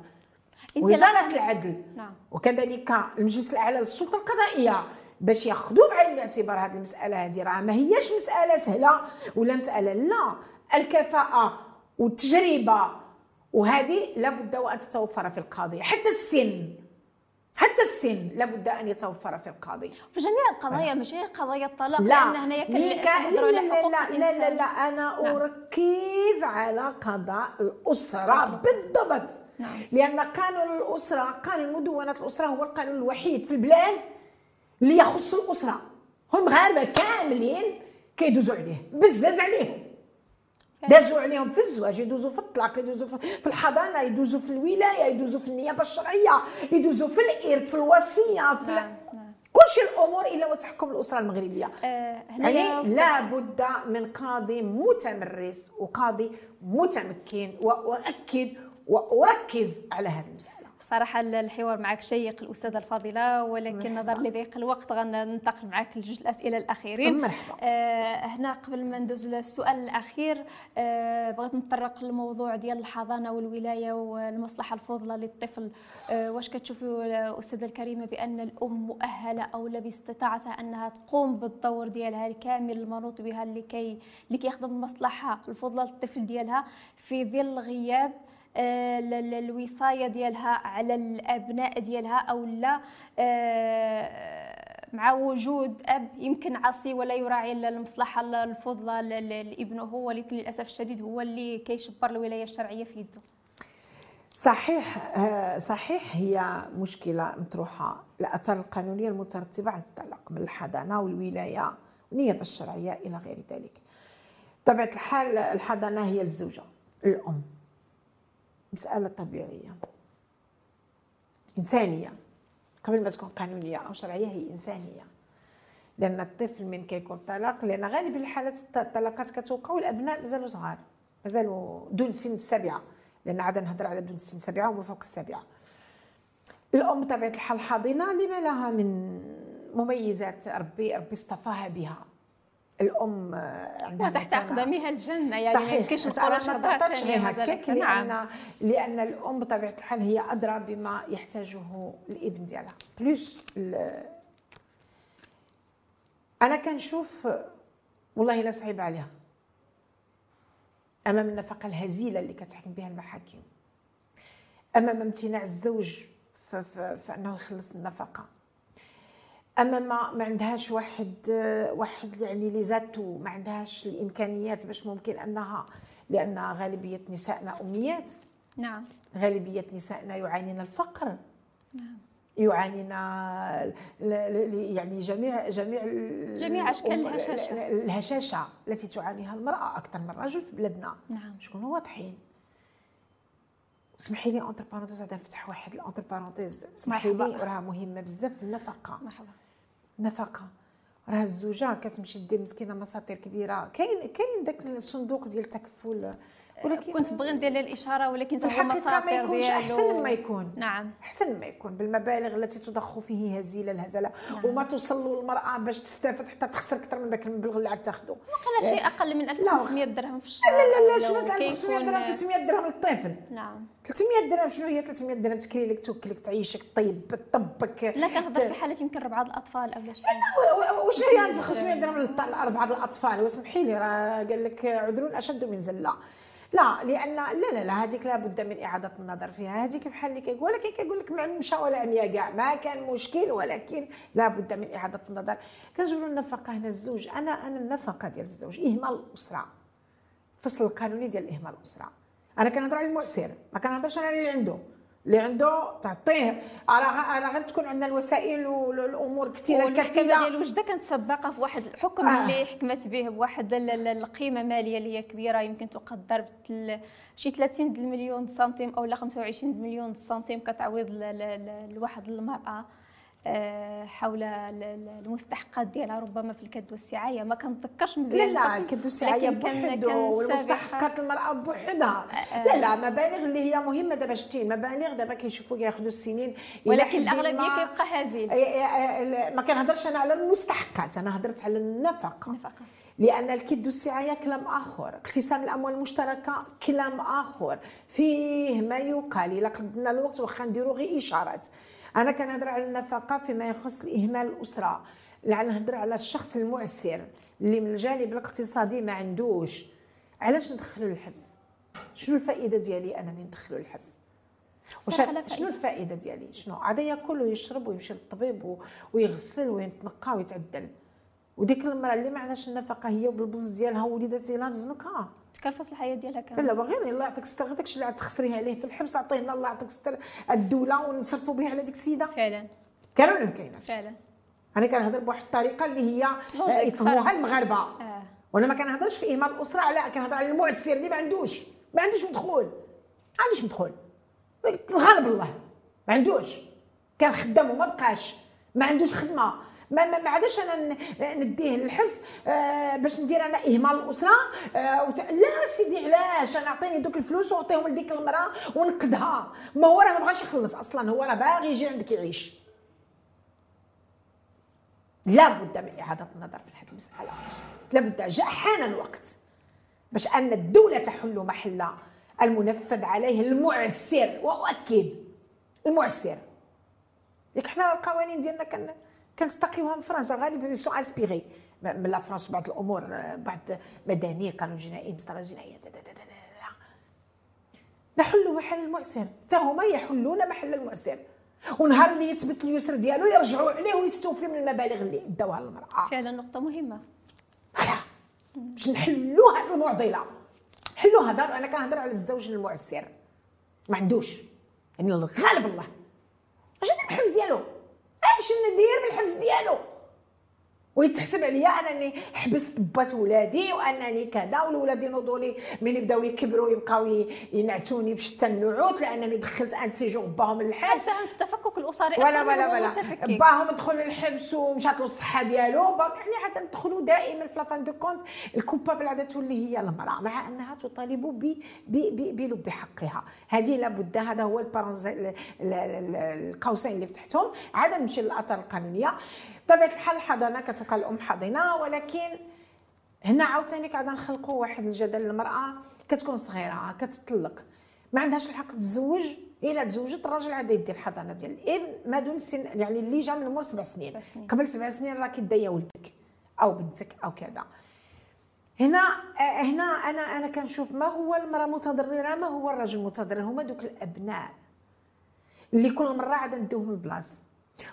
وزارة العدل. نعم. وكذلك المجلس الأعلى للسلطة القضائية باش ياخذوا بعين الاعتبار هذه المسألة. هذه راه ما هياش مسألة سهلة ولا مسألة لا. الكفاءة والتجربة وهذه لابد وأن تتوفر في القاضي. حتى السن حتى السن لابد أن يتوفر في القاضي. في جميع القضايا مش هي قضايا الطلاق لا. لأن هنايا لا لا لا, لا لا لا أنا نعم. أركز على قضاء الأسرة بالضبط. نعم. لأن قانون الأسرة قانون مدونة الأسرة هو القانون الوحيد في البلاد اللي يخص الأسرة. هم المغاربه كاملين كيدوزوا عليه بزاز عليهم. دازوا عليهم في الزواج يدوزوا في الطلاق يدوزوا في الحضانة يدوزوا في الولاية يدوزوا في النيابة الشرعية يدوزوا في الإرث في الوصية في نعم. نعم. كل شيء الأمور إلا وتحكم الأسرة المغربية آه يعني لابد من قاضي متمرس وقاضي متمكن واؤكد واركز على هذه المسألة صراحة الحوار معك شيق الأستاذة الفاضلة ولكن نظرا لضيق الوقت غننتقل معك لجوج الأسئلة الأخيرين. مرحبا. آه هنا قبل ما ندوز للسؤال الأخير آه بغيت نتطرق للموضوع ديال الحضانة والولاية والمصلحة الفضلى للطفل. آه واش كتشوفوا استاذه الكريمة بأن الأم مؤهلة أو لا باستطاعتها أنها تقوم بالدور ديالها الكامل المنوط بها لكي لكي يخدم المصلحه الفضلى للطفل ديالها في ظل غياب الوصاية ديالها على الأبناء ديالها أو لا آه، مع وجود أب يمكن عصي ولا يراعي المصلحة الفضلى لابنه ولكن للأسف الشديد هو اللي كيشبر الولاية الشرعية في يده. صحيح آه، صحيح هي مشكلة مطروحة. الآثار القانونية المترتبة على الطلاق من الحضانة والولاية والنيابة الشرعية إلى غير ذلك. طبيعة الحال الحضانة هي الزوجة الأم. مسألة طبيعية. إنسانية. قبل ما تكون قانونية أو شرعية هي إنسانية. لأن الطفل من كيكون طلاق لأن غالبا الحالات الطلاقات كتوقع والأبناء مازالوا صغار مازالوا دون سن السابعه لأن عاد نهضر على دون سن السابعه وما فوق السابعة. الأم بطبيعة الحال حاضنة لما لها من مميزات ربي ربي اصطفاها بها. الأم عندها تحت أقدامها الجنة يعني صحيح. ما يمكنش نقولوا شهادات هكاك لأن نعم. لأن الأم بطبيعة الحال هي أدرى بما يحتاجه الابن ديالها بلوس أنا كنشوف والله لا صعيب عليها أمام النفقة الهزيلة اللي كتحكم بها المحاكم أمام امتناع الزوج فأنه يخلص النفقة أما ما ما عندهاش واحد واحد يعني لي زاتو ما عندهاش الإمكانيات باش ممكن أنها لأن غالبية نسائنا أميات. نعم. غالبية نسائنا يعانين الفقر. نعم. يعانينا يعني جميع جميع جميع أشكال الهشاشة. الهشاشة التي تعانيها المرأة أكثر من الرجل في بلادنا. نعم. شكون واضحين اسمحي لي entre parenthèses غادي نفتح واحد ال entre parenthèses اسمحي لي راه مهمه بزاف النفقة. مرحبا. نفقة. راه الزوجة كتمشي دير مسكينة مساطير كبيرة. كاين كاين داك الصندوق ديال التكفل ولكن كنت بغي ندير الإشارة ولكن هو مساطير ديالو أحسن ما يكون. نعم. أحسن ما يكون بالمبالغ التي تضخ فيه هزيله الهزلة نعم. وما توصل المراه باش تستافد حتى تخسر أكثر من ذاك المبلغ اللي عاد تاخذه وقال شيء أقل من 1500 درهم في الشهر. لا لا لا شنو 1500 درهم 300 درهم للطفل. نعم. 300 درهم شنو هي 300 درهم؟ تكري لك توكلك تعيشك طيب طبك. لا كنهضر في حاله يمكن ربعة الأطفال أو شيء. واش هي 500 درهم. لأربعة الأطفال؟ وسمحي لي راه قال لك عذر أشد من زلة. لا لأن لا لا لا هذيك لابد من إعادة النظر فيها. هذيك بحال اللي كيقول ولكن كيقول لك مشى ولا عمياء كاع ما كان مشكل ولكن لابد من إعادة النظر. كنجبروا النفقة هنا الزوج. أنا أنا النفقة ديال الزوج إهمال الأسرة. الفصل القانوني ديال إهمال الأسرة. أنا كنهضر على المعسر ما كنهضرش على اللي عنده. اللي عنده تعطيه راه غير تكون عندنا الوسائل والأمور كثيره كثيره ديال الوجده كانت سباقة في واحد الحكم آه. اللي حكمت به بواحد القيمة مالية اللي هي كبيرة يمكن تقدر شي 30 مليون سنتيم أو لا 25 مليون سنتيم كتعويض لواحد المرأة. حول المستحقات ديالها. ربما في الكد والسعاية ما كنتذكرش مزيان لا لا الكد والسعاية بوحدو والمستحقات المرأة بوحدها. آه. لا لا مبالغ اللي هي مهمة. دابا شتي مبالغ دابا كيشوفوا كياخذوا السنين. ولكن الأغلبية كيبقى هزيل. ما كنهضرش أنا على المستحقات. أنا هضرت على النفقة. النفقة. لأن الكد والسعاية كلام آخر. اقتسام الأموال المشتركة كلام آخر. فيه ما يقال. إلا قدنا الوقت واخا نديروا غير إشارات. أنا كنهضر على النفقة فيما يخص الإهمال الأسرة. نهضر على الشخص المعسر اللي من الجانب الاقتصادي ما عندوش. علاش ندخلو للحبس؟ شنو الفائدة ديالي أنا اللي ندخلو للحبس؟ وش شنو الفائدة ديالي؟ شنو؟ عاد ياكل ويشرب ويمشي للطبيب ويغسل ويتنقى ويتعدل. وديك المرأة اللي ما عندهاش النفقة هي بالبز ديالها وليداتها في زنقها تكلفص الحياة ديالها كامل لا باغي الله يعطيك الستر الشيء اللي تخسريه عليه في الحبس عطينا الله يعطيك الستر الدولة ونصرفوا به على ديك السيدة. فعلا. كان ولا ما كايناش فعلا. أنا كنهضر بواحد الطريقة اللي هي آه، يفهموها المغاربة. آه. وأنا ما كنهضرش في ايمان الأسرة لا كنهضر على المعسر اللي ما عندوش. ما عندوش مدخول. ما عندوش مدخول. الغالب الله. ما عندوش. كان خدام وما بقاش. ما عندوش خدمة. ما ما, عادش أنا نديه للحبس آه باش ندير أنا إهمال الأسرة آه وت... لا سيدي علاش؟ أنا أعطيني دوك الفلوس وأعطيهم لديك المرأة ونقدها. ما هو راه ما بغاش يخلص أصلا هو راه باغي يجي عندك يعيش. لابد من إعادة النظر في هذه المسألة. لابد جاء حان الوقت باش أن الدولة تحل محل المنفذ عليه المعسر وأؤكد المعسر. ياك حنا القوانين ديالنا كان كنستقيوها من فرنسا غالبا سو اسبيغي من لا فرنسا بعض الأمور بعض مدنيه قانون جنائي مسطره جنائيه نحلوا محل المعسر حتى هما يحلون محل المعسر ونهار اللي يثبت اليسر ديالو يرجعوا عليه ويستوفي من المبالغ اللي داوها المرأة. فعلا نقطة مهمة. فوالا باش نحلوا هذه المعضله نحلوا هذا أنا كنهضر على الزوج المعسر ما عندوش. يعني الغالب الله. اش ندير بالحبس ديالو اش ندير بالحبس ديالو. ويتحسب عليا أنني حبست بات ولادي وأنني كذا والولاد ينوضوا لي من يبداو يكبروا يبقاو ينعتوني بشتى النعوت لأنني دخلت un séjour باهم للحبس ساهم في التفكك الأسري ولا ولا ولا باهم دخل للحبس ومشات له الصحة ديالو. يعني عاد ندخلوا دائما في la fin de compte. ال coupable عاد تولي هي المرأة مع أنها تطالب بلب حقها. هذه لابد هذا هو القوسين اللي فتحتهم. عاد نمشي للاثار القانونية. بطبيعه الحال الحضانه كتبقى الأم حاضنه ولكن هنا عاوتاني قاعدة نخلقوا واحد الجدل المرأة كتكون صغيرة كتطلق. ما عندهاش الحق تتزوج إلا تزوجت الراجل عاد يدي الحضانة ديال الإبن ما دون سن يعني اللي جا من المور سبع سنين. قبل سبع سنين راك دايا ولدك أو بنتك أو كذا. هنا هنا أنا أنا كنشوف ما هو المرأة متضررة ما هو الرجل متضرر هما دوك الأبناء. اللي كل مرة عاد ندوهم البلاصه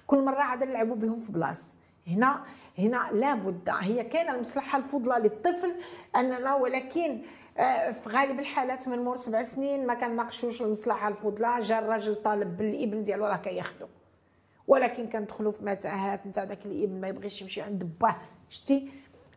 كل مرة عاد نلعبوا بهم في بلاص هنا هنا لابد هي كاينة المصلحة الفضلى للطفل أننا ولكن آه، في غالب الحالات من مور سبع سنين ما كنناقشوش المصلحة الفضلى جا الراجل طالب بالابن ديالو راه كياخذو ولكن كندخلوا في متاهات نتاع داك الابن ما يبغيش يمشي عند باه. شتي؟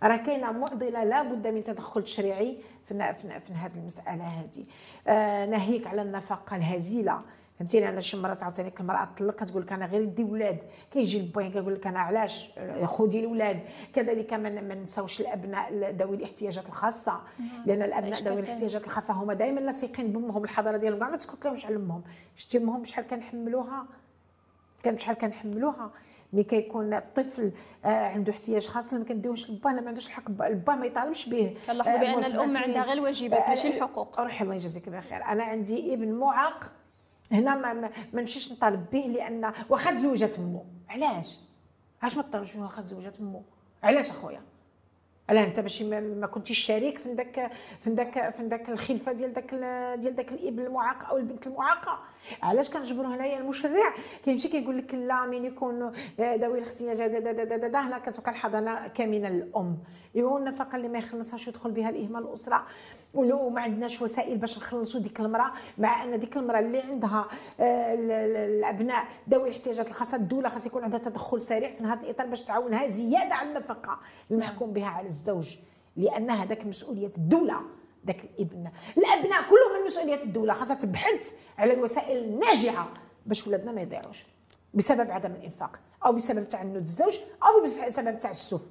راه كاينة معضلة لابد من تدخل تشريعي في في, في هذه المسألة هذه. آه ناهيك على النفقه الهزيلة. فهمتيني؟ أنا شي مرات عاوتاني المرأة تطلق كتقول لك أنا غير يدي ولاد. كيجي البوين كيقول لك أنا علاش؟ خذي الولاد. كذلك ما نساوش الأبناء ذوي الاحتياجات الخاصة. لأن الأبناء ذوي الاحتياجات الخاصة هما دائما لاصقين بأمهم الحضارة ديالهم. ما تسكت لهمش على أمهم. شتي أمهم شحال كنحملوها؟ كان شحال كنحملوها؟ ملي كيكون الطفل آه، عنده احتياج خاص ما كنديوش لباه ما عندوش الحق الباه ما يطالبش به. كنلاحظوا بأن الأم عندها غير الواجبات ماشي الحقوق. روحي الله يجازيك بخير أنا عندي ابن معاق هنا ما, ما نمشيش نطالب به لأن واخا تزوجت امه علاش؟ علاش ما تطالبش واخا تزوجت امه علاش أخويا؟ علاه أنت ماشي ما كنتيش شريك في ذاك في ذاك في ذاك الخلفة ديال ذاك ديال ذاك الإبن المعاق أو البنت المعاقة. علاش كنجبروا هنايا المشرع؟ كيمشي كيقول لك لا من يكون ذوي الاحتياجات هنا كتبقى الحضانة كامنة للأم. ايوا النفقه اللي ما يخلصهاش يدخل بها الإهمال الأسرة. ولو ما عندناش وسائل باش نخلصوا ديك المرأة مع أن ديك المرأة اللي عندها آه، الأبناء ذوي الاحتياجات الخاصة الدولة خاص يكون عندها تدخل سريع في هذا الإطار باش تعاونها زيادة على النفقة. المحكوم بها على الزوج لأن هذاك مسؤولية الدولة ذاك الابن. الأبناء كلهم من مسؤولية الدولة خاصها تبحث على الوسائل الناجعه باش ولادنا ما يضيعوش. بسبب عدم الإنفاق أو بسبب تعنت الزوج أو بسبب تعسف.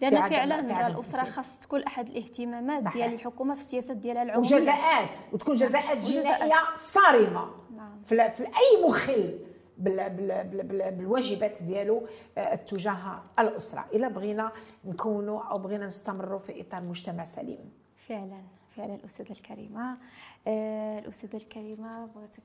لأن فعلا الأسرة خاص تكون أحد الاهتمامات ديال الحكومة في السياسات ديالها العموميه وجزاءات وتكون جزاءات جنائية صارمة. نعم. في, في أي مخل بال بال بال بالواجبات ديالو آه، تجاه الأسرة. إلا بغينا نكونوا أو بغينا نستمروا في إطار مجتمع سليم. فعلا. فعلا الأستاذة الكريمة. آه الأستاذة الكريمة بغيتك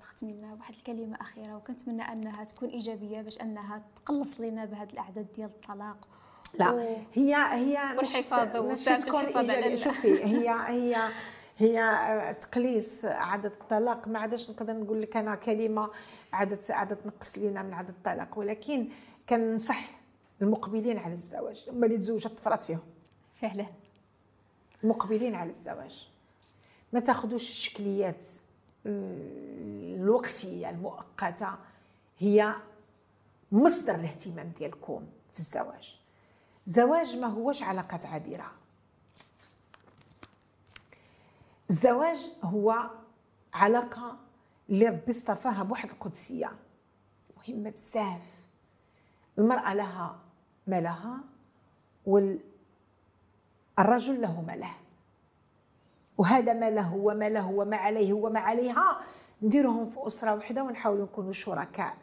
تختمي لنا بواحد الكلمة أخيرة وكنتمنى أنها تكون إيجابية باش أنها تقلص لنا بهذه الأعداد ديال الطلاق. لا هي هي والحفاظ مش تكون شوفي هي *laughs* هي هي تقليص عدد الطلاق ما عادش نقدر نقول لك أنا كلمة عدد عدد تنقص لينا من عدد الطلاق ولكن كنصح المقبلين على الزواج هما اللي تزوجوا تفرط فيهم. فعلا. المقبلين على الزواج. ما تاخذوش الشكليات الوقتية المؤقتة هي مصدر الاهتمام ديالكم في الزواج. زواج ما هوش علاقة عابرة. الزواج هو علاقة اللي ربي اصطفاها بواحد القدسية. مهمة بزاف. المرأة لها ما لها والرجل له ما له. وهذا ما له وما له وما عليه وما عليها نديروهم في أسرة واحدة ونحاولوا نكونوا شركاء.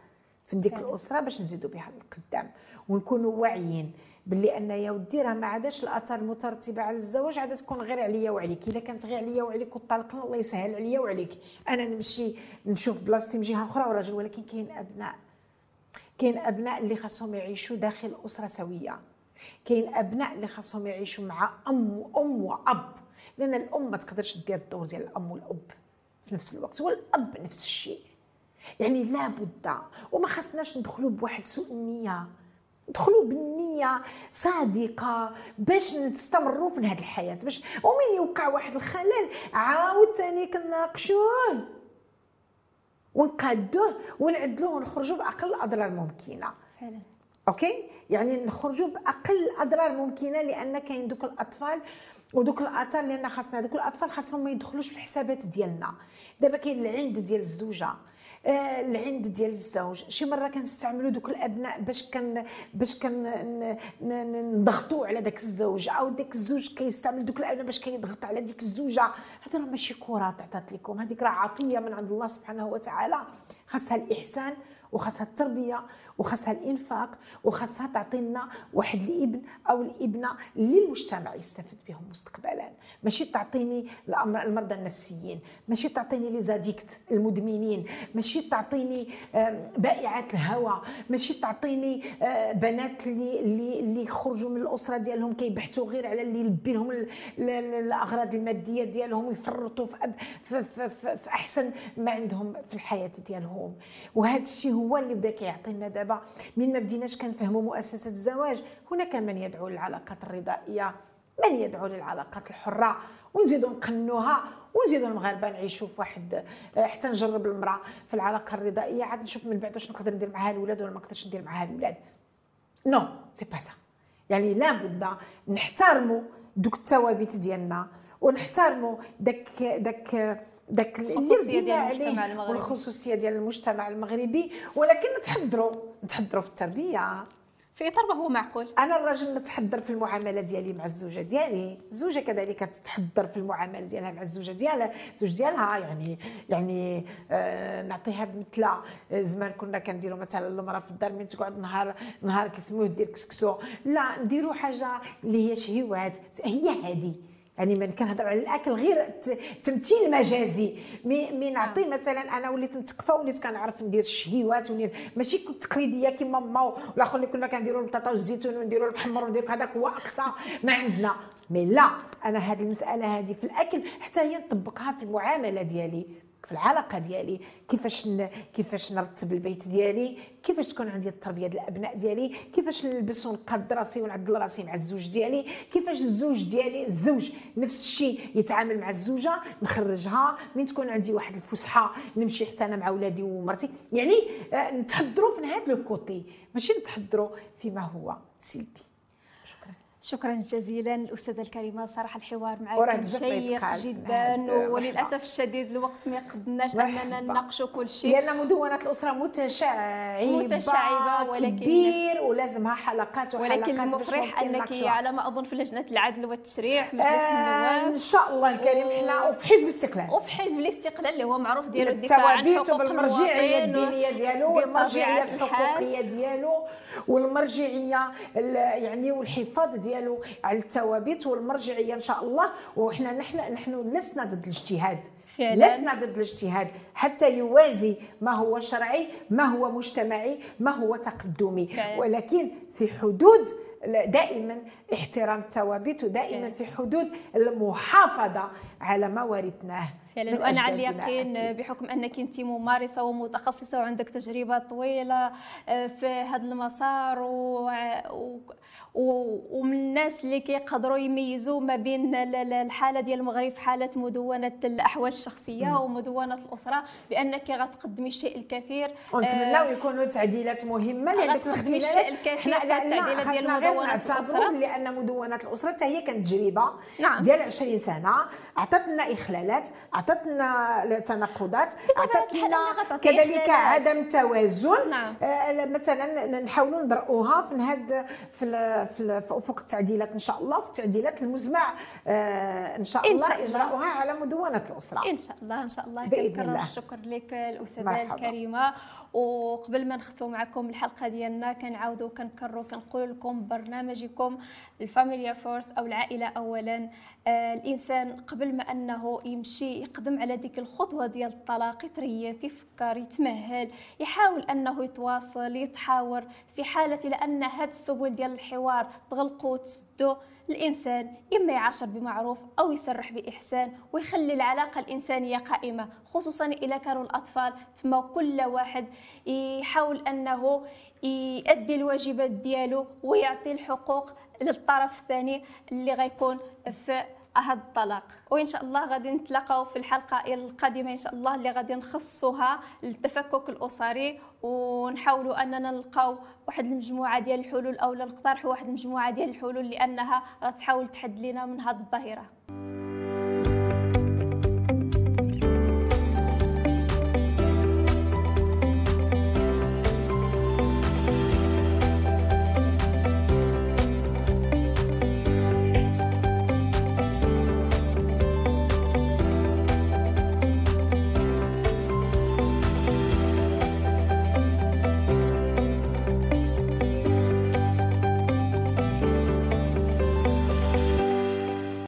في ديك الأسرة باش نزيدوا بها للقدام ونكونوا واعيين باللي ان يا ودي راه ما عادش الاثار المترتبه على الزواج عاد تكون غير عليا وعليك. إلا كانت غير عليا وعليك وطلقنا الله يسهل عليا وعليك. أنا نمشي نشوف بلاصتي من جهة أخرى وراجل ولكن كاين أبناء. كاين أبناء اللي خاصهم يعيشوا داخل أسرة سوية. كاين أبناء اللي خاصهم يعيشوا مع أم وأم وأب. لأن الأم ما تقدرش دير الدور ديال الأم والأب في نفس الوقت والأب نفس الشيء. يعني لابد. وما خصناش ندخلوا بواحد سوء النية. دخلوا بالنية صادقة باش نستمروا في هذه الحياة. باش ومن يوقع واحد الخلل عاود ثاني كناقشوه ونقادوه ونعدلوه ونخرجوا بأقل الأضرار الممكنة. فعلا. OK؟ يعني نخرجوا بأقل الأضرار ممكنه لأن كاين دوك الأطفال ودوك الآثار لأن خاصنا دوك الأطفال خاصهم ما يدخلوش في الحسابات ديالنا. دابا كاين العند ديال الزوجة. العند ديال الزوج. شي مرة كنستعملوا دوك الأبناء باش كن باش كن نضغطوا على داك الزوج أو داك الزوج كيستعمل دوك الأبناء باش كيضغط على ديك الزوجة. هذا راه ماشي كرة تعطات لكم. هذيك راه عطيه من عند الله سبحانه وتعالى. خاصها الإحسان وخاصها التربية. وخاصها الإنفاق وخاصها تعطي لنا واحد الإبن أو الإبنة اللي المجتمع يستفد بهم مستقبلا. ماشي تعطيني المرضى النفسيين ماشي تعطيني لي زاديكت المدمنين ماشي تعطيني بائعات الهوى ماشي تعطيني آه، بنات اللي اللي اللي يخرجوا من الأسرة ديالهم كيبحثوا غير على اللي يلبي لهم الأغراض المادية ديالهم ويفرطوا في, في, في, في أحسن ما عندهم في الحياة ديالهم. وهذا الشيء هو اللي بدا كيعطينا دابا من ما بديناش كنفهموا مؤسسة الزواج هناك من يدعو للعلاقات الرضائية من يدعو للعلاقات الحرة ونزيدوا نقنوها ونزيدوا المغاربة نعيشوا في واحد حتى نجرب المرأة في العلاقة الرضائية. عاد نشوف من بعد واش نقدر ندير معها الولاد ولا ما نقدرش ندير معها الولاد. non c'est pas ça يعني لابد نحترموا دوك الثوابت ديالنا ونحترموا داك داك داك الخصوصية ديال المجتمع المغربي. والخصوصية ديال المجتمع المغربي. ولكن نتحضروا نتحضروا في التربية. في إطار ما هو معقول. أنا الراجل نتحضر في المعاملة ديالي مع الزوجة ديالي. الزوجه كذلك تتحضر في المعاملة ديالها مع الزوجة ديالها. الزوج ديالها يعني يعني آه نعطيها بمثلة. زمان كنا كنديروا مثلا المراه في الدار من تقعد نهار نهار كيسموه دير كسكسو. لا نديروا حاجة اللي هي شهوات هي هذه يعني من كنهضر على الأكل غير تمثيل مجازي. مي نعطي مثلا أنا وليت متقفه وليت كنعرف ندير الشهيوات وليت ماشي كنت تقليدية كيما ماما والآخر اللي كنا كنديروا البطاطا والزيتون ونديروا المحمر وندير هذاك هو أقصى ما عندنا. مي لا أنا هذه المسألة هذه في الأكل حتى هي نطبقها في المعاملة ديالي. في العلاقة ديالي كيفاش. كيفاش نرتب البيت ديالي كيفاش تكون عندي التربية ديال الأبناء ديالي كيفاش نلبس ونقاد راسي ونعدل راسي مع الزوج ديالي كيفاش الزوج ديالي الزوج نفس الشيء يتعامل مع الزوجة نخرجها من تكون عندي واحد الفسحة نمشي حتى أنا مع ولادي ومرتي يعني آه، نتحضروا في هذا لو كوتي ماشي نتحضروا فيما هو سلبي شكرا جزيلا الاستاذه الكريمة صراحة الحوار معك كان شيق جدا وللأسف الشديد الوقت ما يقدرناش أننا نناقشوا كل شيء. لأن مدونة الأسرة متشعبة متشعبة ولكن كبير ولازمها حلقات وحلقات ولكن المفرح أنك على ما أظن في لجنة العدل والتشريع في مجلس آه النواب. إن شاء الله الكريم إحنا وفي حزب الاستقلال. وفي حزب الاستقلال اللي هو معروف ديالو الدفاع عن حقوق المرجعيه الدينية ديالو والمرجعية الحقوقية ديالو والمرجعية يعني والحفاظ ديالو ديالو على الثوابت والمرجعية إن شاء الله. وحنا نحن نحن لسنا ضد الاجتهاد. فعلا. لسنا ضد الاجتهاد. حتى يوازي ما هو شرعي ما هو مجتمعي ما هو تقدمي. فعلا. ولكن في حدود دائما احترام الثوابت ودائما في حدود المحافظة على ما ورثناه فعلا. وأنا على اليقين بحكم أنك أنت ممارسة ومتخصصة وعندك تجربة طويلة آه، في هذا المسار و... و... ومن الناس اللي كيقدروا يميزوا ما بين الحالة ديال المغرب في حالة مدونة الأحوال الشخصية ومدونة الأسرة بأنك غتقدمي الشيء الكثير. ونتمناو يكونوا تعديلات مهمة لأن غتقدمي الشيء الكثير في التعديلات ديال مدونة الأسرة. لأن مدونة الأسرة حتى هي كانت تجربة نعم. ديال 20 سنة. اعطت لنا اخلالات عطت لنا تناقضات عطت لنا كذلك عدم توازن. نعم. آه مثلا نحاولوا ندرؤوها في هذا في في, في أفق التعديلات إن شاء الله في التعديلات المزمع. آه إن شاء الله اجراؤها على مدونة الأسرة. إن شاء الله إن شاء الله. كنكرر الشكر لك الأستاذة الكريمة. وقبل ما نختم معكم الحلقة ديالنا كنعاودوا كنكرروا كنقول لكم برنامجكم ال Familia First أو العائلة اولا. آه الإنسان قبل ما أنه يمشي يقدم على ديك الخطوة ديال الطلاق يتريث يفكر يتمهل يحاول أنه يتواصل يتحاور في حالة لأن هاد السبل ديال الحوار تغلقوا وتسدوا الإنسان إما يعاشر بمعروف أو يسرح بإحسان ويخلي العلاقة الإنسانية قائمة خصوصا اذا كانوا الأطفال. تما كل واحد يحاول أنه يؤدي الواجبات ديالو ويعطي الحقوق للطرف الثاني اللي غيكون في هذا الطلاق. وإن شاء الله غادي نتلاقاو في الحلقة القادمة إن شاء الله اللي غادي نخصوها للتفكك الأسري ونحاولوا أننا نلقاو واحد المجموعة ديال الحلول أو نقترحوا واحد المجموعة ديال الحلول لأنها غتحاول تحد لنا من هذه الظاهرة.